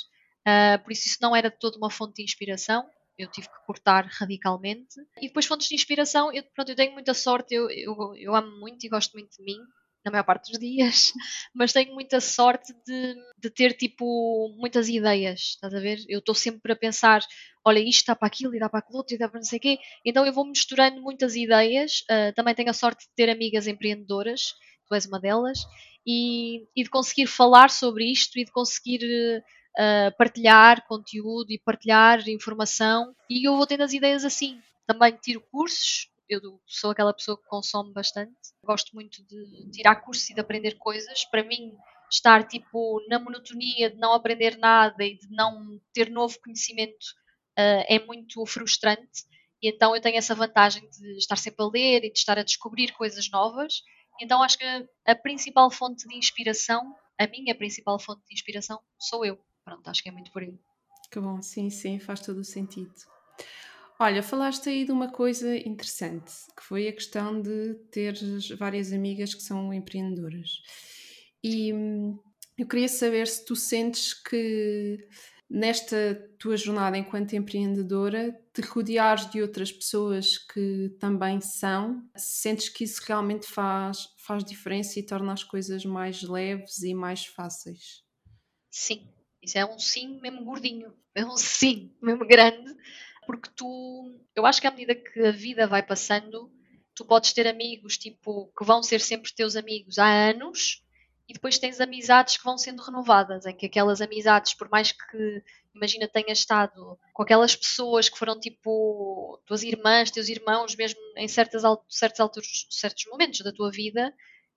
Uh, por isso, isso não era toda uma fonte de inspiração, eu tive que cortar radicalmente. E depois fontes de inspiração, eu, pronto, eu tenho muita sorte, eu, eu, eu amo muito e gosto muito de mim, na maior parte dos dias, [LAUGHS] mas tenho muita sorte de, de ter tipo muitas ideias, estás a ver? Eu estou sempre a pensar, olha, isto dá para aquilo e dá para aquilo outro e dá para não sei o quê, então eu vou misturando muitas ideias, uh, também tenho a sorte de ter amigas empreendedoras, tu és uma delas, e, e de conseguir falar sobre isto e de conseguir uh, partilhar conteúdo e partilhar informação e eu vou tendo as ideias assim. Também tiro cursos, eu sou aquela pessoa que consome bastante, gosto muito de tirar cursos e de aprender coisas. Para mim, estar tipo na monotonia de não aprender nada e de não ter novo conhecimento uh, é muito frustrante. E então eu tenho essa vantagem de estar sempre a ler e de estar a descobrir coisas novas. Então acho que a principal fonte de inspiração, a minha principal fonte de inspiração, sou eu. Pronto, acho que é muito por aí. Que bom, sim, sim, faz todo o sentido. Olha, falaste aí de uma coisa interessante, que foi a questão de teres várias amigas que são empreendedoras. E hum, eu queria saber se tu sentes que nesta tua jornada enquanto empreendedora, te rodeares de outras pessoas que também são, sentes que isso realmente faz, faz diferença e torna as coisas mais leves e mais fáceis? Sim, isso é um sim mesmo gordinho, é um sim mesmo grande, porque tu, eu acho que à medida que a vida vai passando, tu podes ter amigos tipo que vão ser sempre teus amigos há anos e depois tens amizades que vão sendo renovadas, em que aquelas amizades, por mais que, imagina, tenhas estado com aquelas pessoas que foram tipo tuas irmãs, teus irmãos, mesmo em certas, certos, alturas, certos momentos da tua vida,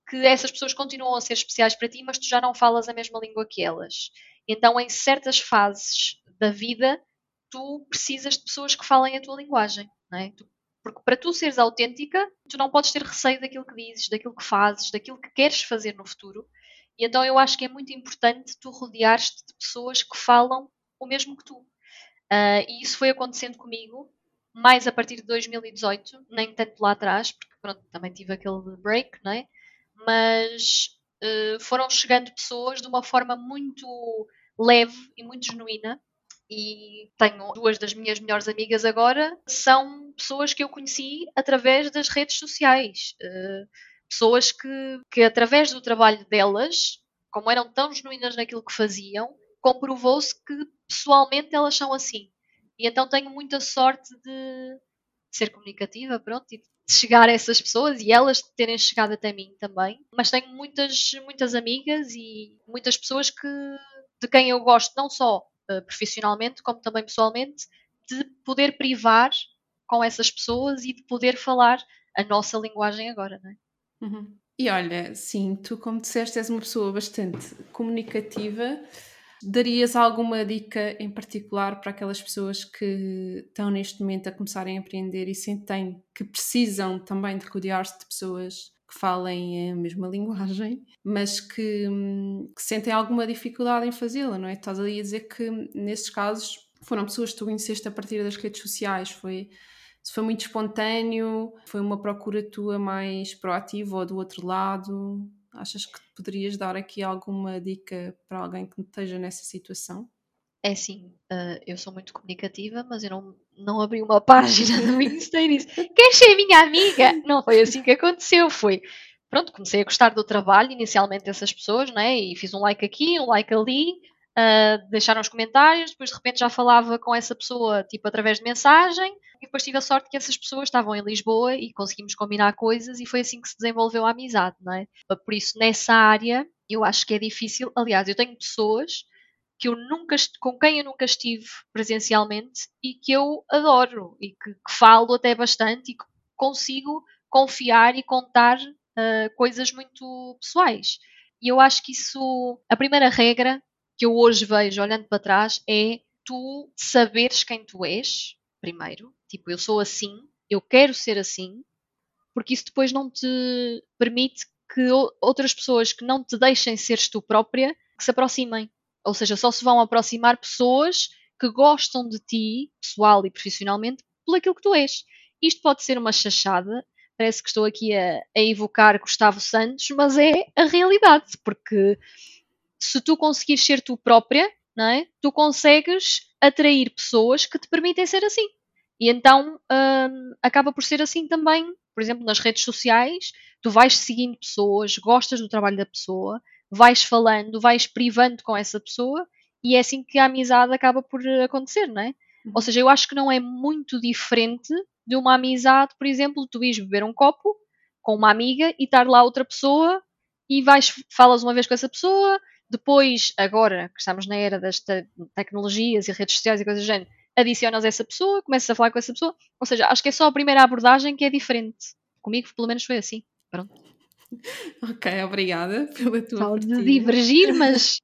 que essas pessoas continuam a ser especiais para ti, mas tu já não falas a mesma língua que elas. Então, em certas fases da vida, tu precisas de pessoas que falem a tua linguagem, não é? Porque para tu seres autêntica, tu não podes ter receio daquilo que dizes, daquilo que fazes, daquilo que queres fazer no futuro. E então eu acho que é muito importante tu rodeares-te de pessoas que falam o mesmo que tu. Uh, e isso foi acontecendo comigo mais a partir de 2018, nem tanto lá atrás, porque pronto, também tive aquele break, não é? Mas uh, foram chegando pessoas de uma forma muito leve e muito genuína e tenho duas das minhas melhores amigas agora, são pessoas que eu conheci através das redes sociais. Uh, pessoas que, que, através do trabalho delas, como eram tão genuínas naquilo que faziam, comprovou-se que pessoalmente elas são assim. E então tenho muita sorte de ser comunicativa, pronto, e de chegar a essas pessoas e elas terem chegado até mim também. Mas tenho muitas, muitas amigas e muitas pessoas que, de quem eu gosto não só uh, profissionalmente como também pessoalmente, de poder privar com essas pessoas e de poder falar a nossa linguagem agora, não é? Uhum. E olha, sim, tu, como disseste, és uma pessoa bastante comunicativa. Darias alguma dica em particular para aquelas pessoas que estão neste momento a começarem a empreender e sentem que precisam também de rodear-se de pessoas que falem a mesma [LAUGHS] linguagem, mas que, que sentem alguma dificuldade em fazê-la, não é? Estás ali a dizer que nesses casos foram pessoas que tu conheceste a partir das redes sociais, foi foi muito espontâneo, foi uma procura tua mais proativa ou do outro lado? Achas que poderias dar aqui alguma dica para alguém que esteja nessa situação? É sim, uh, eu sou muito comunicativa, mas eu não, não abri uma página no Insta e disse: Queres ser minha amiga? Não foi assim que aconteceu. Foi, pronto, comecei a gostar do trabalho inicialmente dessas pessoas, né? E fiz um like aqui, um like ali, uh, deixaram os comentários, depois de repente já falava com essa pessoa, tipo, através de mensagem, e depois tive a sorte que essas pessoas estavam em Lisboa e conseguimos combinar coisas e foi assim que se desenvolveu a amizade, não é? Por isso, nessa área, eu acho que é difícil. Aliás, eu tenho pessoas que eu nunca, com quem eu nunca estive presencialmente e que eu adoro e que, que falo até bastante e que consigo confiar e contar uh, coisas muito pessoais. E eu acho que isso, a primeira regra que eu hoje vejo olhando para trás é tu saberes quem tu és, primeiro, tipo, eu sou assim, eu quero ser assim, porque isso depois não te permite que outras pessoas que não te deixem seres tu própria que se aproximem. Ou seja, só se vão aproximar pessoas que gostam de ti, pessoal e profissionalmente, por aquilo que tu és. Isto pode ser uma chachada, parece que estou aqui a, a evocar Gustavo Santos, mas é a realidade, porque se tu conseguires ser tu própria, não é? tu consegues atrair pessoas que te permitem ser assim. E então hum, acaba por ser assim também, por exemplo, nas redes sociais, tu vais seguindo pessoas, gostas do trabalho da pessoa, vais falando, vais privando com essa pessoa e é assim que a amizade acaba por acontecer, não é? Ou uhum. seja, eu acho que não é muito diferente de uma amizade, por exemplo, tu ires beber um copo com uma amiga e estar lá outra pessoa e vais, falas uma vez com essa pessoa, depois, agora que estamos na era das te tecnologias e redes sociais e coisas do género, adicionas essa pessoa, começas a falar com essa pessoa. Ou seja, acho que é só a primeira abordagem que é diferente. Comigo, pelo menos, foi assim. Pronto. [LAUGHS] Ok, obrigada pela tua Falo de divergir, mas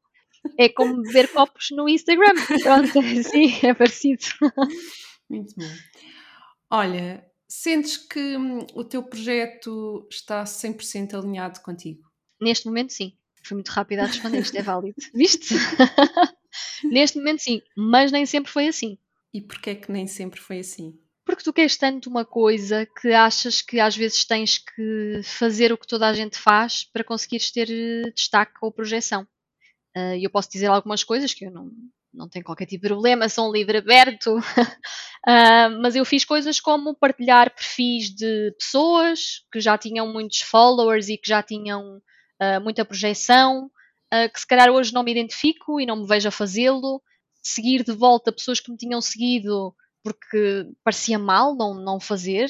é como beber copos no Instagram. Pronto, sim, é parecido. Muito bom. Olha, sentes que hum, o teu projeto está 100% alinhado contigo? Neste momento, sim. Fui muito rápida a responder, isto é válido. [LAUGHS] Viste? Neste momento, sim. Mas nem sempre foi assim. E porquê é que nem sempre foi assim? Porque tu queres tanto uma coisa que achas que às vezes tens que fazer o que toda a gente faz para conseguires ter eh, destaque ou projeção. Uh, eu posso dizer algumas coisas que eu não, não tem qualquer tipo de problema, sou um livre aberto. uh, [LAUGHS] mas eu fiz coisas como partilhar perfis de pessoas que já tinham muitos followers e que já tinham uh, muita projeção, uh, que se calhar hoje não me identifico e não me vejo a fazê-lo. Seguir de volta pessoas que me tinham seguido porque parecia mal não, não fazer.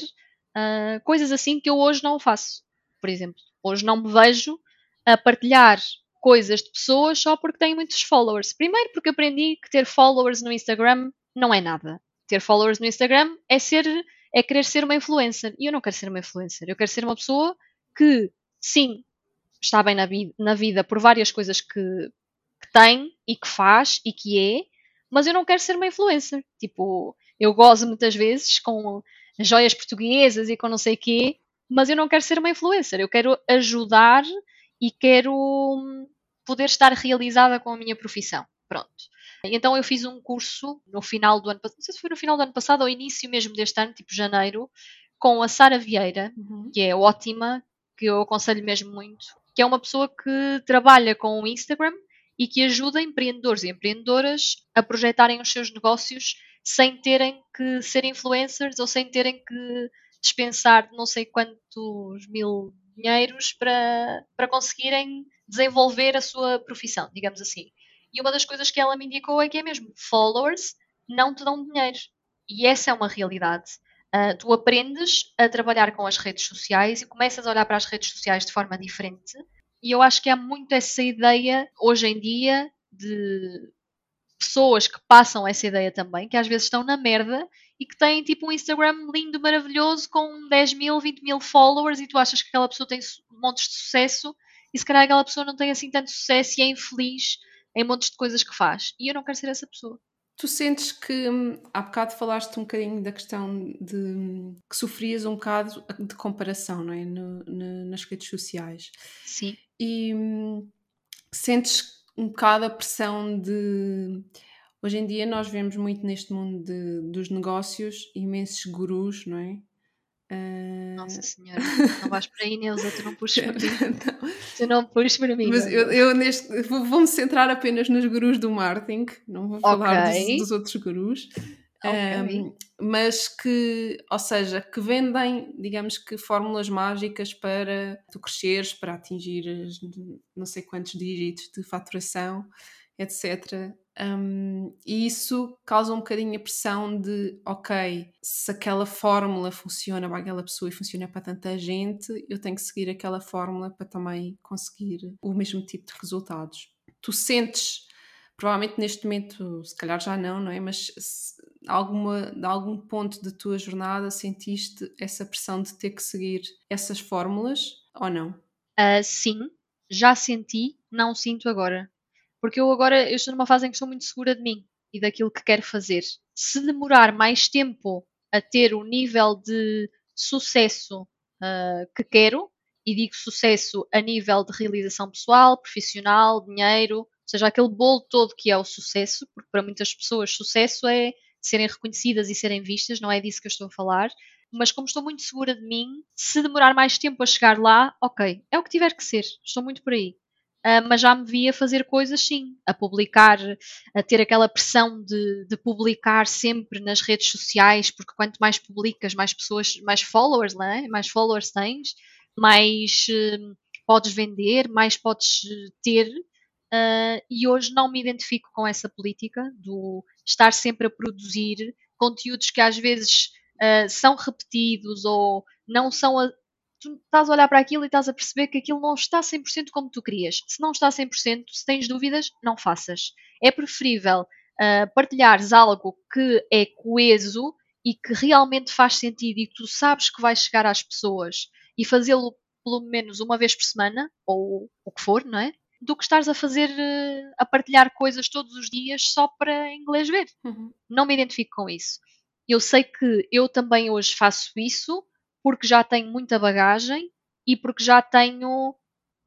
coisas assim que eu hoje não faço, por exemplo. Hoje não me vejo a partilhar coisas de pessoas só porque têm muitos followers. Primeiro porque aprendi que ter followers no Instagram não é nada. Ter followers no Instagram é ser é querer ser uma influencer. E eu não quero ser uma influencer. Eu quero ser uma pessoa que, sim, está bem na, vi na vida por várias coisas que, que tem e que faz e que é, mas eu não quero ser uma influencer. Tipo, eu gozo muitas vezes com joias portuguesas e com não sei o quê, mas eu não quero ser uma influencer. Eu quero ajudar e quero hum, poder estar realizada com a minha profissão. Pronto. Então eu fiz um curso no final do ano passado, não sei se foi no final do ano passado ou início mesmo deste ano, tipo janeiro, com a Sara Vieira, uhum. que é ótima, que eu aconselho mesmo muito, que é uma pessoa que trabalha com o Instagram e que ajuda empreendedores e empreendedoras a projetarem os seus negócios sem terem que ser influencers ou sem terem que dispensar não sei quantos mil dinheiros para, para conseguirem desenvolver a sua profissão, digamos assim. E uma das coisas que ela me indicou é que é mesmo, followers não te dão dinheiro. E essa é uma realidade. Uh, tu aprendes a trabalhar com as redes sociais e começas a olhar para as redes sociais de forma diferente. E eu acho que há muito essa ideia, hoje em dia, de pessoas que passam essa ideia também, que às vezes estão na merda e que têm tipo um Instagram lindo, maravilhoso, com 10 mil, 20 mil followers e tu achas que aquela pessoa tem montes de sucesso e se calhar aquela pessoa não tem assim tanto sucesso e é infeliz em montes de coisas que faz. E eu não quero ser essa pessoa. Tu sentes que hum, há bocado falaste um bocadinho da questão de hum, que sofrias um bocado de comparação, não é? No, no, nas redes sociais. Sim. E hum, sentes um bocado a pressão de. Hoje em dia nós vemos muito neste mundo de, dos negócios imensos gurus, não é? Uh... Nossa Senhora, não vais para aí, Neuza, tu não puxes para mim. [LAUGHS] não. Tu não puxes para mim. Mas eu, eu neste, vou-me centrar apenas nos gurus do marketing, não vou falar okay. dos, dos, outros gurus. Okay. Um, mas que, ou seja, que vendem, digamos que, fórmulas mágicas para tu cresceres, para atingir não sei quantos dígitos de faturação, etc. Um, e isso causa um bocadinho a pressão de, ok, se aquela fórmula funciona para aquela pessoa e funciona para tanta gente, eu tenho que seguir aquela fórmula para também conseguir o mesmo tipo de resultados. Tu sentes, provavelmente neste momento, se calhar já não, não é? Mas alguma, de algum ponto da tua jornada sentiste essa pressão de ter que seguir essas fórmulas ou não? Uh, sim, já senti, não sinto agora porque eu agora eu estou numa fase em que estou muito segura de mim e daquilo que quero fazer. Se demorar mais tempo a ter o nível de sucesso uh, que quero, e digo sucesso a nível de realização pessoal, profissional, dinheiro, ou seja, aquele bolo todo que é o sucesso, porque para muitas pessoas sucesso é serem reconhecidas e serem vistas, não é disso que eu estou a falar. Mas como estou muito segura de mim, se demorar mais tempo a chegar lá, ok, é o que tiver que ser, estou muito por aí. Uh, mas já me via fazer coisas sim, a publicar, a ter aquela pressão de, de, publicar sempre nas redes sociais, porque quanto mais publicas, mais pessoas, mais followers, não é? mais followers tens, mais uh, podes vender, mais podes ter. Uh, e hoje não me identifico com essa política do estar sempre a produzir conteúdos que às vezes são repetidos ou não são tu estás a olhar para aquilo e estás a perceber que aquilo não está 100% como tu querias. Se não está 100%, se tens dúvidas, não faças. É preferível uh, partilhares algo que é coeso e que realmente faz sentido e que tu sabes que vai chegar às pessoas e fazê-lo pelo menos uma vez por semana, ou o que for, não é? Do que estares a fazer, uh, a partilhar coisas todos os dias só para inglês ver. Uhum. Não me identifico com isso. Eu sei que eu também hoje faço isso, porque já tenho muita bagagem e porque já tenho,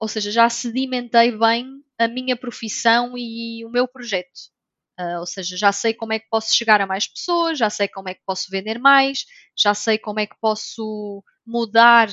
ou seja, já sedimentei bem a minha profissão e o meu projeto. Uh, ou seja, já sei como é que posso chegar a mais pessoas, já sei como é que posso vender mais, já sei como é que posso mudar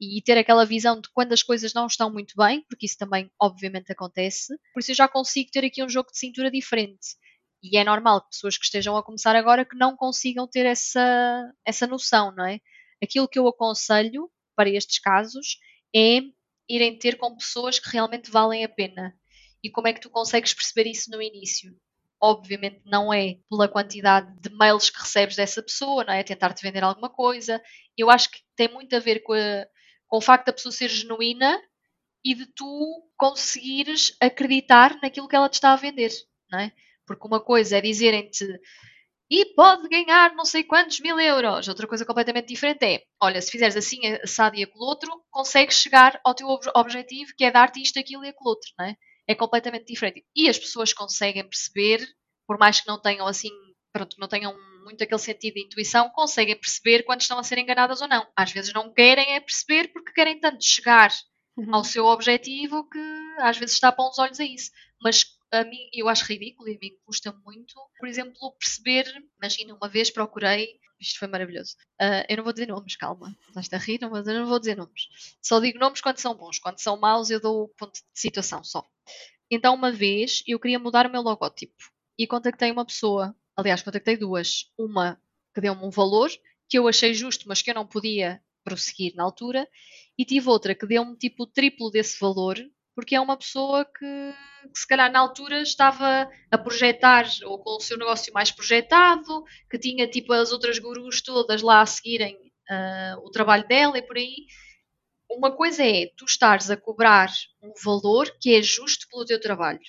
e ter aquela visão de quando as coisas não estão muito bem, porque isso também obviamente acontece. Por isso eu já consigo ter aqui um jogo de cintura diferente. E é normal que pessoas que estejam a começar agora que não consigam ter essa, essa noção, não é? Aquilo que eu aconselho para estes casos é irem ter com pessoas que realmente valem a pena. E como é que tu consegues perceber isso no início? Obviamente não é pela quantidade de mails que recebes dessa pessoa, não é? Tentar-te vender alguma coisa. Eu acho que tem muito a ver com, a, com o facto da pessoa ser genuína e de tu conseguires acreditar naquilo que ela te está a vender, não é? Porque uma coisa é dizerem-te e pode ganhar não sei quantos mil euros. Outra coisa completamente diferente é, olha, se fizeres assim, assado e aquele outro, consegues chegar ao teu objetivo, que é dar-te isto, aquilo e aquele outro, não é? É completamente diferente. E as pessoas conseguem perceber, por mais que não tenham assim, pronto, não tenham muito aquele sentido de intuição, conseguem perceber quando estão a ser enganadas ou não. Às vezes não querem é perceber porque querem tanto chegar uhum. ao seu objetivo que às vezes tapam os olhos a isso. Mas a mim, eu acho ridículo e a mim custa muito, por exemplo, perceber. Imagina, uma vez procurei. Isto foi maravilhoso. Uh, eu não vou dizer nomes, calma. Estás a rir, não vou, não vou dizer nomes. Só digo nomes quando são bons. Quando são maus, eu dou o ponto de situação só. Então, uma vez, eu queria mudar o meu logótipo e contactei uma pessoa. Aliás, contactei duas. Uma que deu-me um valor que eu achei justo, mas que eu não podia prosseguir na altura, e tive outra que deu-me tipo o triplo desse valor, porque é uma pessoa que, que, se calhar na altura estava a projetar ou com o seu negócio mais projetado, que tinha tipo as outras gurus todas lá a seguirem uh, o trabalho dela e por aí. Uma coisa é tu estares a cobrar um valor que é justo pelo teu trabalho.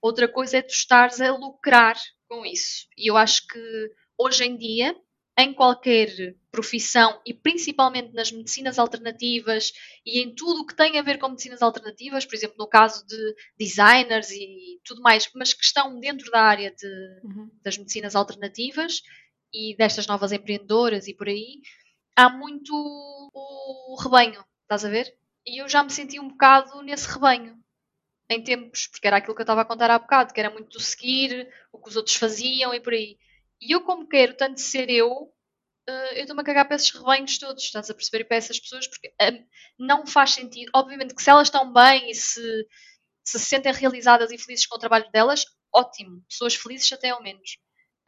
Outra coisa é tu estares a lucrar com isso. E eu acho que hoje em dia em qualquer profissão e principalmente nas medicinas alternativas e em tudo o que tem a ver com medicinas alternativas, por exemplo, no caso de designers e tudo mais, mas que estão dentro da área de, uhum. das medicinas alternativas e destas novas empreendedoras e por aí, há muito o rebanho, estás a ver? E eu já me senti um bocado nesse rebanho em tempos, porque era aquilo que eu estava a contar há bocado, que era muito seguir, o que os outros faziam e por aí. E eu, como quero tanto ser eu, uh, eu estou-me a cagar para esses rebanhos todos, estás a perceber? E para essas pessoas, porque uh, não faz sentido. Obviamente que se elas estão bem e se, se, se sentem realizadas e felizes com o trabalho delas, ótimo. Pessoas felizes até ao menos.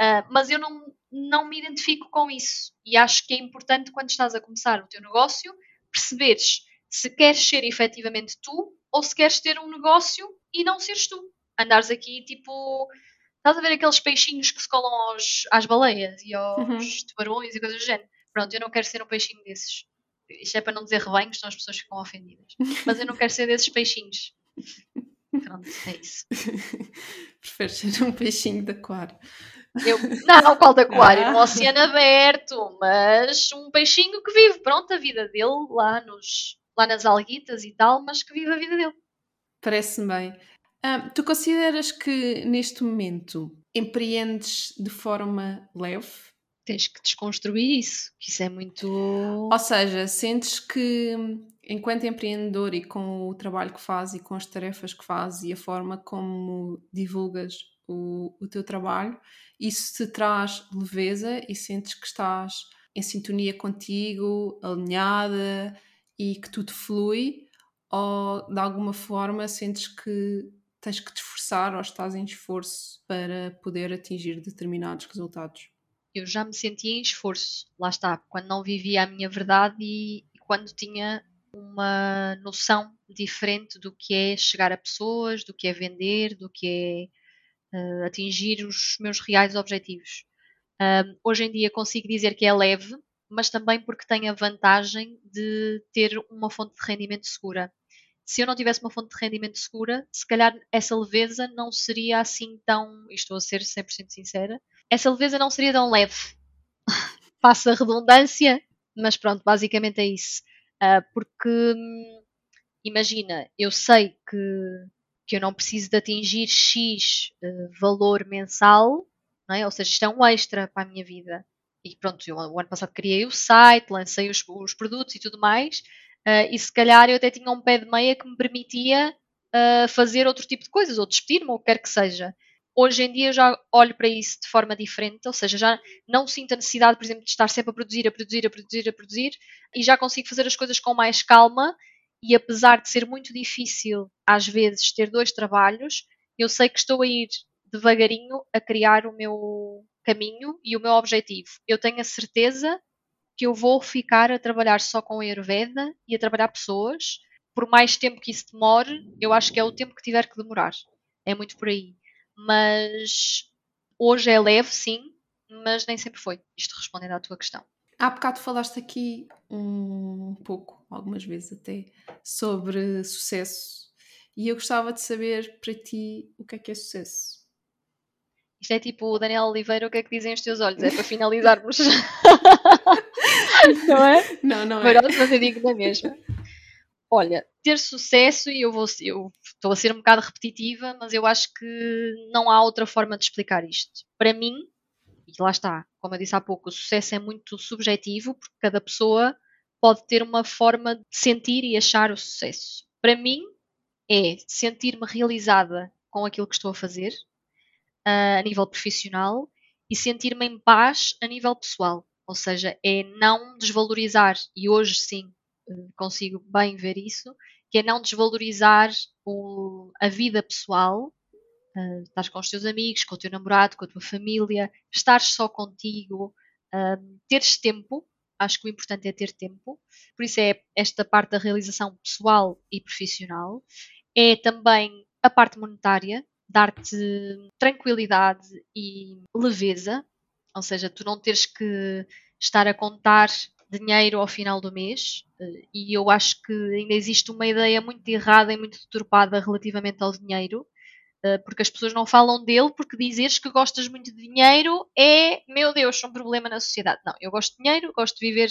Uh, mas eu não, não me identifico com isso. E acho que é importante, quando estás a começar o teu negócio, perceberes se queres ser efetivamente tu ou se queres ter um negócio e não seres tu. Andares aqui tipo Estás a ver aqueles peixinhos que se colam aos, às baleias e aos uhum. tubarões e coisas do género? Pronto, eu não quero ser um peixinho desses. Isto é para não dizer rebanho, senão as pessoas ficam ofendidas. Mas eu não quero ser desses peixinhos. Pronto, é isso. [LAUGHS] Preferes ser um peixinho de aquário? Eu, não, qual de aquário? Ah. No oceano aberto, mas um peixinho que vive, pronto, a vida dele lá, nos, lá nas alguitas e tal, mas que vive a vida dele. Parece-me bem. Ah, tu consideras que neste momento empreendes de forma leve? Tens que desconstruir isso, que isso é muito. Ou seja, sentes que enquanto empreendedor e com o trabalho que fazes e com as tarefas que fazes e a forma como divulgas o, o teu trabalho, isso te traz leveza e sentes que estás em sintonia contigo, alinhada e que tudo flui? Ou de alguma forma sentes que tens que te esforçar ou estás em esforço para poder atingir determinados resultados? Eu já me sentia em esforço, lá está, quando não vivia a minha verdade e quando tinha uma noção diferente do que é chegar a pessoas, do que é vender, do que é uh, atingir os meus reais objetivos. hoje em dia consigo dizer que é leve, mas também porque tem a vantagem de ter uma fonte de rendimento segura se eu não tivesse uma fonte de rendimento segura, se calhar essa leveza não seria assim tão. Estou a ser 100% sincera. Essa leveza não seria tão leve. [LAUGHS] Passa a redundância, mas pronto, basicamente é isso. Uh, porque imagina, eu sei que, que eu não preciso de atingir X uh, valor mensal, é? ou seja, isto é um extra para a minha vida. E pronto, eu, o ano passado criei o site, lancei os, os produtos e tudo mais, Uh, e se calhar eu até tinha um pé de meia que me permitia uh, fazer outro tipo de coisas, ou despedir-me, ou o que quer que seja. Hoje em dia eu já olho para isso de forma diferente, ou seja, já não sinto a necessidade, por exemplo, de estar sempre a produzir, a produzir, a produzir, a produzir, e já consigo fazer as coisas com mais calma. E apesar de ser muito difícil, às vezes, ter dois trabalhos, eu sei que estou a ir devagarinho a criar o meu caminho e o meu objetivo. Eu tenho a certeza que eu vou ficar a trabalhar só com a Ayurveda e a trabalhar pessoas. Por mais tempo que isso demore, eu acho que é o tempo que tiver que demorar. É muito por aí. Mas hoje é leve, sim, mas nem sempre foi. Isto respondendo à tua questão. Há bocado falaste aqui um pouco, algumas vezes até, sobre sucesso. E eu gostava de saber para ti o que é que é sucesso. Isto é tipo o Daniel Oliveira, o que é que dizem os teus olhos? É para finalizarmos. não é? Não, não é. Mas eu digo na mesma. Olha, ter sucesso, e eu vou eu estou a ser um bocado repetitiva, mas eu acho que não há outra forma de explicar isto. Para mim, e lá está, como eu disse há pouco, o sucesso é muito subjetivo, porque cada pessoa pode ter uma forma de sentir e achar o sucesso. Para mim, é sentir-me realizada com aquilo que estou a fazer, a nível profissional, e sentir-me em paz a nível pessoal. Ou seja, é não desvalorizar, e hoje sim consigo bem ver isso, que é não desvalorizar o, a vida pessoal, uh, estás com os teus amigos, com o teu namorado, com a tua família, estar só contigo, uh, teres tempo, acho que o importante é ter tempo, por isso é esta parte da realização pessoal e profissional, é também a parte monetária, dar-te tranquilidade e leveza, ou seja, tu não teres que estar a contar dinheiro ao final do mês eh, e eu acho que ainda existe uma ideia muito errada e muito deturpada relativamente ao dinheiro, eh, porque as pessoas não falam dele porque dizeres que gostas muito de dinheiro é, meu Deus, um problema na sociedade. Não, eu gosto de dinheiro, gosto de viver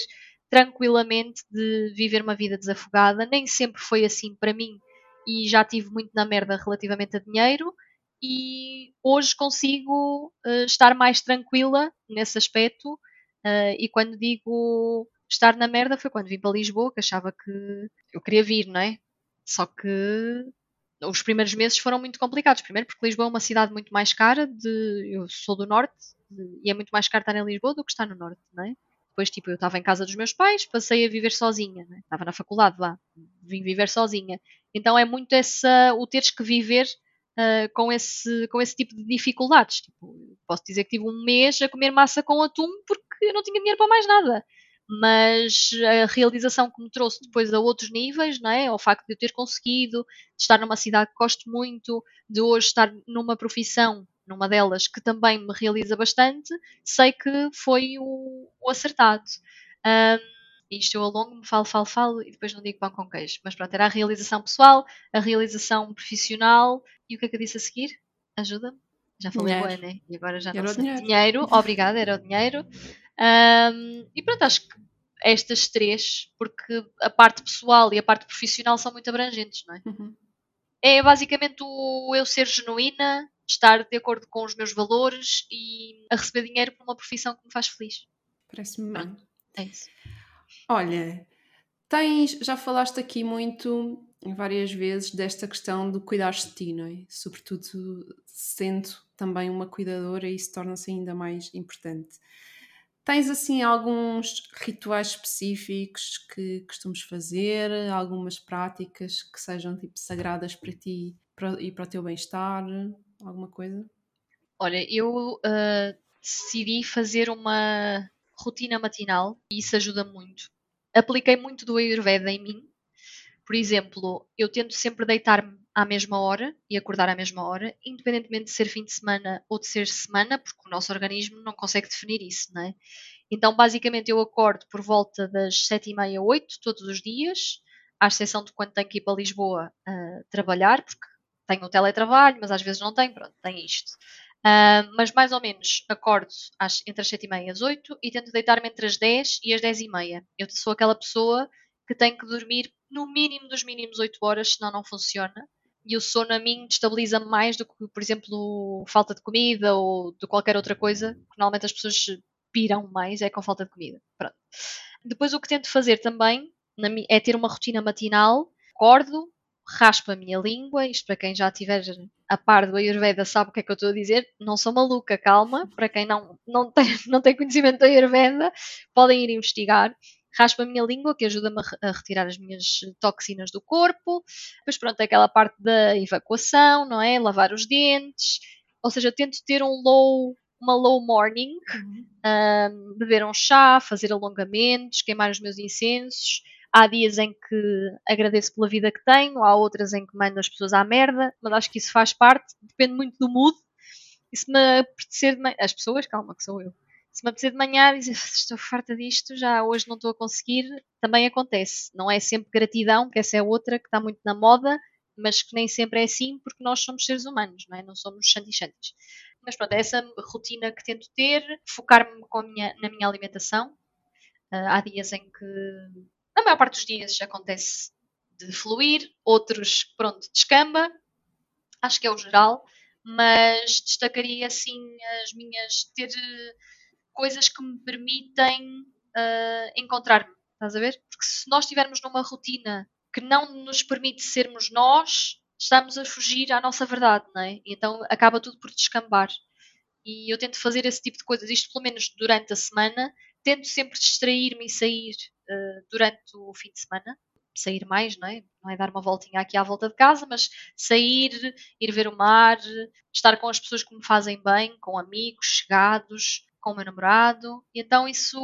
tranquilamente, de viver uma vida desafogada, nem sempre foi assim para mim e já tive muito na merda relativamente a dinheiro e hoje consigo uh, estar mais tranquila nesse aspecto Uh, e quando digo estar na merda foi quando vim para Lisboa, que achava que eu queria vir, não é? Só que os primeiros meses foram muito complicados. Primeiro porque Lisboa é uma cidade muito mais cara, de, eu sou do norte, de, e é muito mais caro estar em Lisboa do que estar no norte, não é? Depois, tipo, eu estava em casa dos meus pais, passei a viver sozinha, né? estava na faculdade lá, vim viver sozinha. Então é muito essa, o teres que viver uh, com, esse, com esse tipo de dificuldades. Tipo, posso dizer que tive um mês a comer massa com atum porque eu não tinha dinheiro para mais nada. Mas a realização que me trouxe depois a outros níveis, não é? o facto de eu ter conseguido, de estar numa cidade que gosto muito, de hoje estar numa profissão, numa delas, que também me realiza bastante, sei que foi o, o acertado. Um, isto eu alongo-me, falo, falo, falo e depois não digo pão com queijo. Mas pronto, era a realização pessoal, a realização profissional e o que é que eu disse a seguir? Ajuda-me? Já falei dinheiro. né? E agora já era não sei. Dinheiro. dinheiro, obrigada, era o dinheiro. Um, e pronto, acho que estas três, porque a parte pessoal e a parte profissional são muito abrangentes, não é? Uhum. É basicamente o eu ser genuína, estar de acordo com os meus valores e a receber dinheiro por uma profissão que me faz feliz. Parece-me bem. É isso. Olha, tens, já falaste aqui muito várias vezes desta questão do cuidar de ti, não é? Sobretudo sendo também uma cuidadora, isso torna-se ainda mais importante. Tens assim alguns rituais específicos que costumes fazer, algumas práticas que sejam tipo sagradas para ti e para o teu bem-estar, alguma coisa? Olha, eu uh, decidi fazer uma rotina matinal e isso ajuda muito. Apliquei muito do Ayurveda em mim. Por exemplo, eu tento sempre deitar-me à mesma hora e acordar à mesma hora, independentemente de ser fim de semana ou de ser semana, porque o nosso organismo não consegue definir isso, não é? Então, basicamente, eu acordo por volta das sete e meia, oito, todos os dias, à exceção de quando tenho que ir para Lisboa uh, trabalhar, porque tenho o teletrabalho, mas às vezes não tenho, pronto, tem isto. Uh, mas mais ou menos acordo às, entre as 7 e meia e as 8 e tento deitar-me entre as 10 e as 10 e meia. Eu sou aquela pessoa que tem que dormir no mínimo dos mínimos 8 horas, senão não funciona e o sono a mim destabiliza mais do que, por exemplo, falta de comida ou de qualquer outra coisa, que normalmente as pessoas piram mais é com falta de comida. Pronto. Depois o que tento fazer também é ter uma rotina matinal, acordo, raspo a minha língua, isto para quem já tiver a par do Ayurveda sabe o que é que eu estou a dizer, não sou maluca, calma, para quem não, não, tem, [LAUGHS] não tem conhecimento do Ayurveda, podem ir investigar raspo a minha língua, que ajuda-me a retirar as minhas toxinas do corpo. Depois, pronto, é aquela parte da evacuação, não é? Lavar os dentes. Ou seja, tento ter um low, uma low morning, uhum. um, beber um chá, fazer alongamentos, queimar os meus incensos. Há dias em que agradeço pela vida que tenho, há outras em que mando as pessoas à merda, mas acho que isso faz parte, depende muito do mood. E se me apetecer de manhã, as pessoas, calma, que sou eu. Se me apetecer de manhã dizer estou farta disto, já hoje não estou a conseguir, também acontece. Não é sempre gratidão, que essa é outra que está muito na moda, mas que nem sempre é assim porque nós somos seres humanos, não é? Não somos santis Mas pronto, é essa rotina que tento ter, focar-me na minha alimentação. Uh, há dias em que, na maior parte dos dias, acontece de fluir, outros, pronto, descamba. Acho que é o geral mas destacaria assim as minhas ter eh, coisas que me permitem uh, encontrar-me, estás a ver? Porque se nós estivermos numa rotina que não nos permite sermos nós, estamos a fugir à nossa verdade, não é? E então acaba tudo por descambar. E eu tento fazer esse tipo de coisas, isto pelo menos durante a semana, tento sempre distrair-me e sair durante o fim de semana, sair mais, não é? Não é dar uma voltinha aqui à volta de casa, mas sair, ir ver o mar, estar com as pessoas que me fazem bem, com amigos, chegados, com o meu namorado. E então isso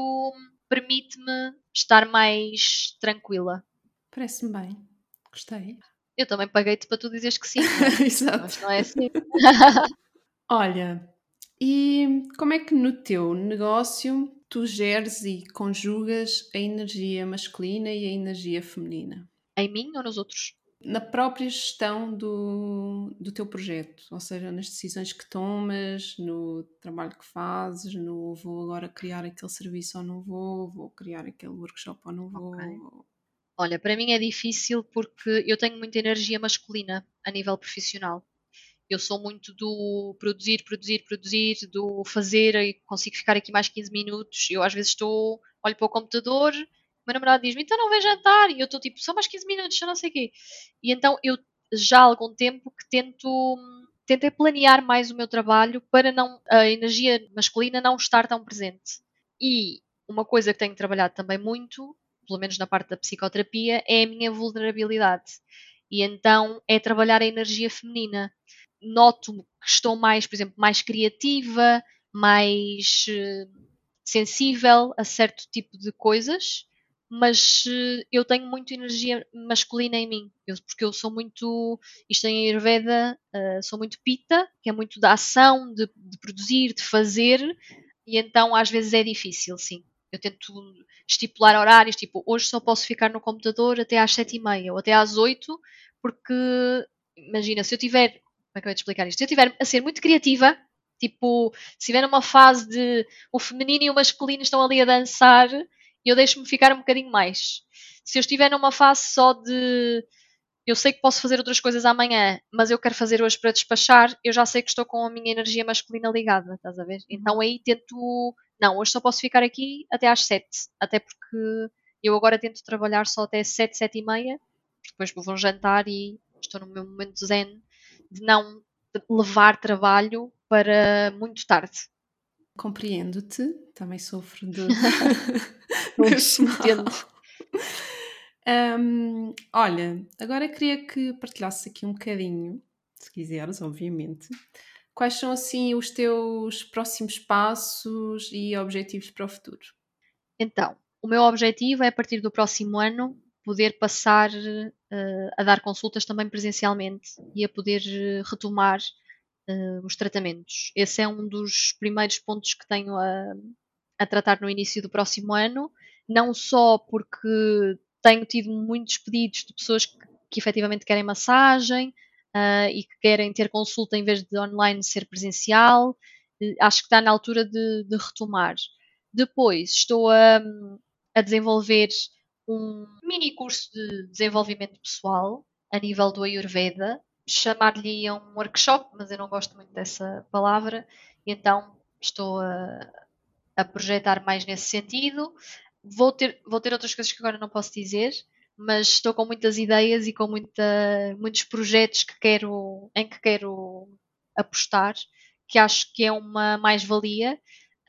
permite-me estar mais tranquila. Parece-me bem. Gostei. Eu também paguei-te para tu dizeres que sim. É? [LAUGHS] Exato. Mas não é assim. [LAUGHS] Olha, e como é que no teu negócio tu geres e conjugas a energia masculina e a energia feminina? Em mim ou nos outros? Na própria gestão do, do teu projeto, ou seja, nas decisões que tomas, no trabalho que fazes, no vou agora criar aquele serviço ou não vou, vou criar aquele workshop ou não vou. Okay. Olha, para mim é difícil porque eu tenho muita energia masculina a nível profissional. Eu sou muito do produzir, produzir, produzir, do fazer e consigo ficar aqui mais 15 minutos. Eu às vezes estou, olho para o computador, meu namorado diz-me, então não vais jantar, e eu estou tipo, só mais 15 minutos, eu não sei o quê. E então eu já há algum tempo que tento tentei planear mais o meu trabalho para não a energia masculina não estar tão presente. E uma coisa que tenho trabalhado também muito, pelo menos na parte da psicoterapia, é a minha vulnerabilidade. E então é trabalhar a energia feminina noto que estou mais, por exemplo, mais criativa, mais uh, sensível a certo tipo de coisas, mas uh, eu tenho muito energia masculina em mim, porque eu sou muito, isto em Ayurveda, uh, sou muito pita, que é muito da ação, de, de produzir, de fazer, e então às vezes é difícil, sim. Eu tento estipular horários, tipo, hoje só posso ficar no computador até às sete e meia ou até às oito, porque imagina, se eu tiver como é que eu ia te explicar isto? Se eu estiver a ser muito criativa, tipo, se estiver numa fase de o feminino e o masculino estão ali a dançar, eu deixo-me ficar um bocadinho mais. Se eu estiver numa fase só de eu sei que posso fazer outras coisas amanhã, mas eu quero fazer hoje para despachar, eu já sei que estou com a minha energia masculina ligada, estás a ver? Uhum. Então aí tento. Não, hoje só posso ficar aqui até às 7, até porque eu agora tento trabalhar só até 7, 7 e meia, depois vou jantar e estou no meu momento zen de não levar trabalho para muito tarde. Compreendo-te, também sofro de. [LAUGHS] Entendo. Um, olha, agora queria que partilhasses aqui um bocadinho, se quiseres, obviamente, quais são assim os teus próximos passos e objetivos para o futuro? Então, o meu objetivo é a partir do próximo ano poder passar uh, a dar consultas também presencialmente e a poder eh, retomar uh, os tratamentos. Esse é um dos primeiros pontos que tenho a, a tratar no início do próximo ano, não só porque tenho tido muitos pedidos de pessoas que, que efetivamente querem massagem uh, e que querem ter consulta em vez de online ser presencial. acho que está na altura de, de retomar. Depois estou a, a desenvolver um mini curso de desenvolvimento pessoal a nível do Ayurveda. Chamar-lhe um workshop, mas eu não gosto muito dessa palavra, então estou a, a projetar mais nesse sentido. Vou ter, vou ter outras coisas que agora não posso dizer, mas estou com muitas ideias e com muita, muitos projetos que quero, em que quero apostar, que acho que é uma mais-valia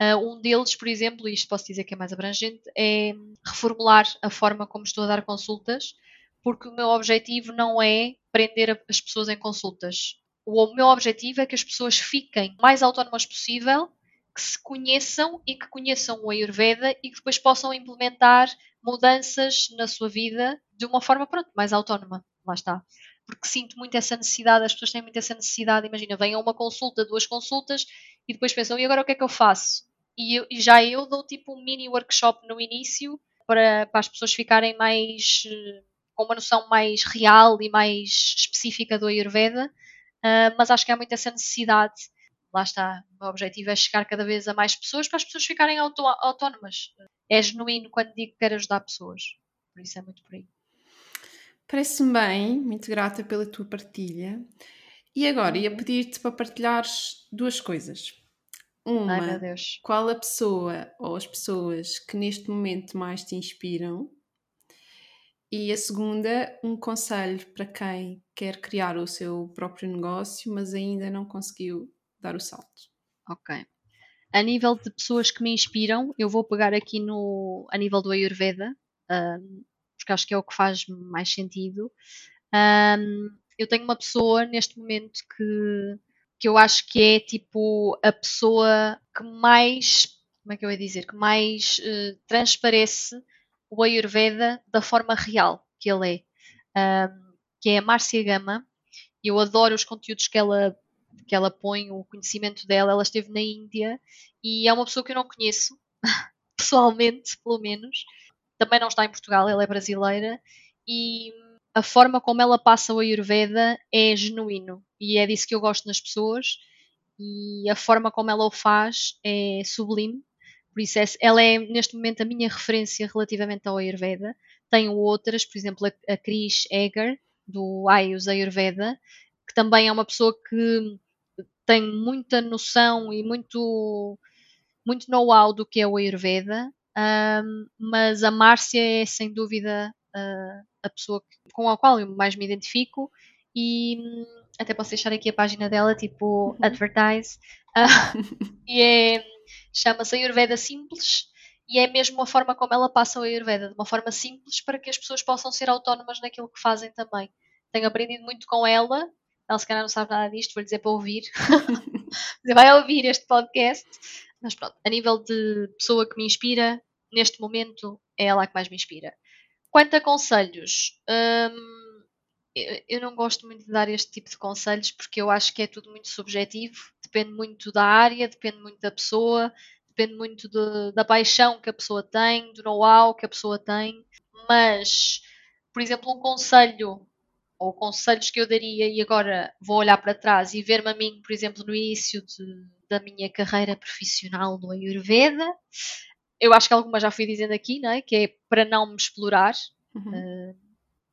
Uh, um deles, por exemplo, e isto posso dizer que é mais abrangente, é reformular a forma como estou a dar consultas, porque o meu objetivo não é prender as pessoas em consultas. o meu objetivo é que as pessoas fiquem mais autónomas possível, que se conheçam e que conheçam o Ayurveda e que depois possam implementar mudanças na sua vida de uma forma pronto, mais autónoma. Lá está. Porque sinto muito essa necessidade, as pessoas têm muito essa necessidade. Imagina, vêm a uma consulta, duas consultas e depois pensam, e agora o que é que eu faço? E, eu, e já eu dou tipo um mini workshop no início para, para as pessoas ficarem mais com uma noção mais real e mais específica do Ayurveda, uh, mas acho que há muito essa necessidade. Lá está, o meu objetivo é chegar cada vez a mais pessoas para as pessoas ficarem auto autónomas. É genuíno quando digo que quero ajudar pessoas. Por isso é muito por aí. Parece-me bem, muito grata pela tua partilha. E agora ia pedir-te para partilhares duas coisas. Uma, Ai, qual a pessoa ou as pessoas que neste momento mais te inspiram? E a segunda, um conselho para quem quer criar o seu próprio negócio, mas ainda não conseguiu dar o salto. Ok. A nível de pessoas que me inspiram, eu vou pegar aqui no a nível do Ayurveda, um, porque acho que é o que faz mais sentido. Um, eu tenho uma pessoa neste momento que, que eu acho que é tipo a pessoa que mais, como é que eu ia dizer, que mais uh, transparece o Ayurveda da forma real que ele é, um, que é a Márcia Gama. Eu adoro os conteúdos que ela, que ela põe, o conhecimento dela. Ela esteve na Índia e é uma pessoa que eu não conheço, [LAUGHS] pessoalmente, pelo menos. Também não está em Portugal, ela é brasileira. E a forma como ela passa o Ayurveda é genuíno e é disso que eu gosto nas pessoas e a forma como ela o faz é sublime. Por isso, é, ela é neste momento a minha referência relativamente ao Ayurveda. Tenho outras, por exemplo, a, a Chris Eger, do Ayus Ayurveda, que também é uma pessoa que tem muita noção e muito, muito know-how do que é o Ayurveda. Um, mas a Márcia é sem dúvida uh, a pessoa com a qual eu mais me identifico e hum, até posso deixar aqui a página dela, tipo uhum. advertise, uh, [LAUGHS] e é, chama-se Ayurveda Simples e é mesmo a forma como ela passa o Ayurveda, de uma forma simples para que as pessoas possam ser autónomas naquilo que fazem também. Tenho aprendido muito com ela, ela se calhar não sabe nada disto, vou lhe dizer para ouvir. [LAUGHS] vai ouvir este podcast. Mas pronto, a nível de pessoa que me inspira, neste momento é ela que mais me inspira. Quanto a conselhos, hum, eu não gosto muito de dar este tipo de conselhos porque eu acho que é tudo muito subjetivo, depende muito da área, depende muito da pessoa, depende muito de, da paixão que a pessoa tem, do know-how que a pessoa tem. Mas, por exemplo, um conselho ou conselhos que eu daria e agora vou olhar para trás e ver-me a mim, por exemplo, no início de, da minha carreira profissional no Ayurveda, eu acho que algumas já fui dizendo aqui, não é? que é para não me explorar, uhum. uh,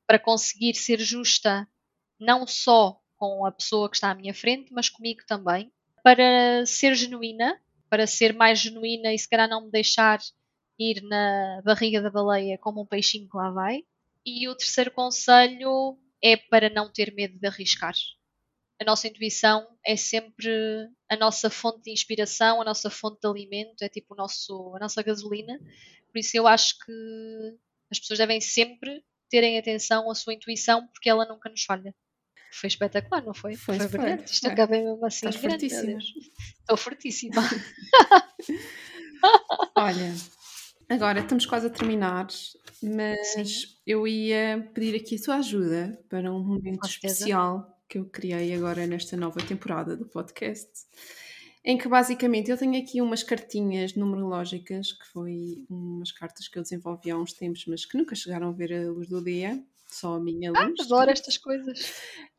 para conseguir ser justa não só com a pessoa que está à minha frente, mas comigo também, para ser genuína, para ser mais genuína e se calhar não me deixar ir na barriga da baleia como um peixinho que lá vai. E o terceiro conselho é para não ter medo de arriscar a nossa intuição é sempre a nossa fonte de inspiração, a nossa fonte de alimento, é tipo o nosso, a nossa gasolina. Por isso eu acho que as pessoas devem sempre terem atenção à sua intuição, porque ela nunca nos falha. Foi espetacular, não foi? Foi, foi brilhante. Isto é. acabei mesmo assim. Estás fortíssima. Estou fortíssima. [LAUGHS] Olha, agora estamos quase a terminar, mas Sim. eu ia pedir aqui a tua ajuda para um momento especial que eu criei agora nesta nova temporada do podcast, em que basicamente eu tenho aqui umas cartinhas numerológicas, que foi umas cartas que eu desenvolvi há uns tempos, mas que nunca chegaram a ver a luz do dia, só a minha ah, luz. Ah, adoro estas coisas.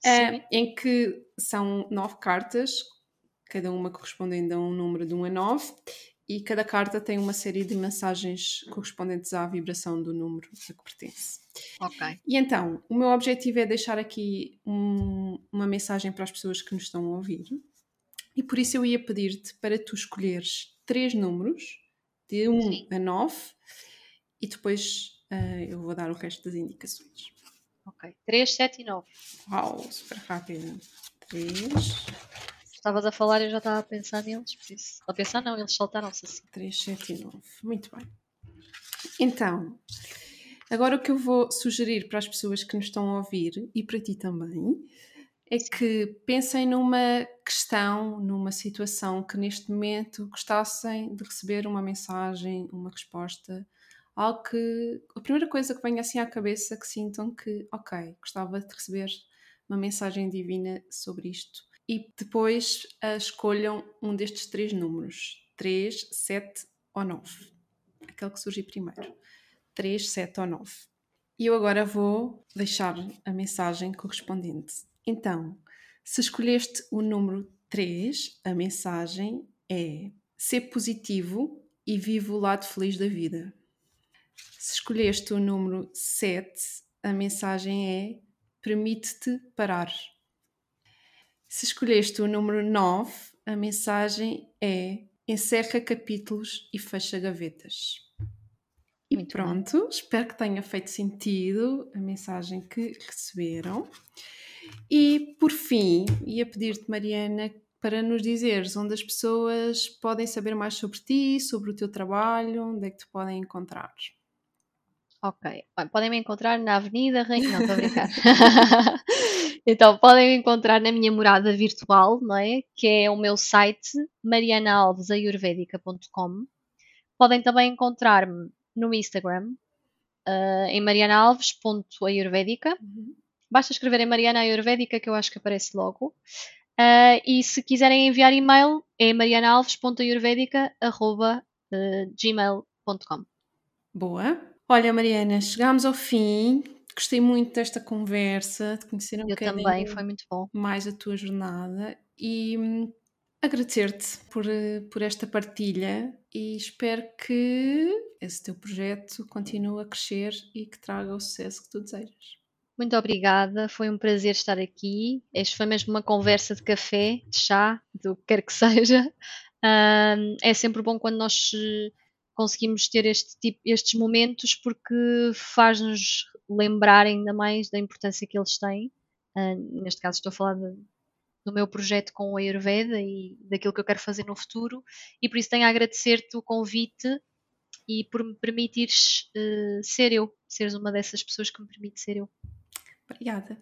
É, em que são nove cartas, cada uma correspondendo a um número de 1 a 9, e cada carta tem uma série de mensagens correspondentes à vibração do número a que pertence. Ok. E então, o meu objetivo é deixar aqui um, uma mensagem para as pessoas que nos estão a ouvir. E por isso eu ia pedir-te para tu escolheres três números, de 1 um a 9, e depois uh, eu vou dar o resto das indicações. Ok. 3, 7 e 9. Uau, super rápido. 3. Estavas a falar e eu já estava a pensar neles, por isso. A pensar não, eles saltaram-se assim. 3, 7 e 9. Muito bem. Então, Agora, o que eu vou sugerir para as pessoas que nos estão a ouvir e para ti também é que pensem numa questão, numa situação que neste momento gostassem de receber uma mensagem, uma resposta, algo que a primeira coisa que venha assim à cabeça que sintam que, ok, gostava de receber uma mensagem divina sobre isto. E depois uh, escolham um destes três números: 3, 7 ou 9. Aquele que surge primeiro. 3, 7 ou 9. E eu agora vou deixar a mensagem correspondente. Então, se escolheste o número 3, a mensagem é ser positivo e vive o lado feliz da vida. Se escolheste o número 7, a mensagem é permite-te parar. Se escolheste o número 9, a mensagem é encerra capítulos e fecha gavetas. E Muito pronto, bom. espero que tenha feito sentido a mensagem que receberam. E por fim, ia pedir-te, Mariana, para nos dizeres onde as pessoas podem saber mais sobre ti, sobre o teu trabalho, onde é que te podem encontrar. Ok, podem me encontrar na Avenida Rainha. Não, estou a brincar. [LAUGHS] então, podem encontrar na minha morada virtual, não é? Que é o meu site marianaalvesayurvedica.com. Podem também encontrar-me no Instagram, uh, em marianaalves.ayurvedica. Uhum. Basta escrever em Mariana Ayurvédica que eu acho que aparece logo. Uh, e se quiserem enviar e-mail é marianaalves.ayurvedica.gmail.com Boa. Olha, Mariana, chegámos ao fim. Gostei muito desta conversa, de conhecer um eu também, foi muito bom. mais a tua jornada e hum, agradecer-te por, por esta partilha e espero que esse teu projeto continue a crescer e que traga o sucesso que tu desejas. Muito obrigada, foi um prazer estar aqui. Este foi mesmo uma conversa de café, de chá, do que quer que [LAUGHS] seja. Um, é sempre bom quando nós conseguimos ter este tipo, estes momentos porque faz-nos lembrar ainda mais da importância que eles têm. Uh, neste caso estou a falar de, do meu projeto com o Ayurveda e daquilo que eu quero fazer no futuro e por isso tenho a agradecer-te o convite e por me permitires uh, ser eu, seres uma dessas pessoas que me permite ser eu. Obrigada.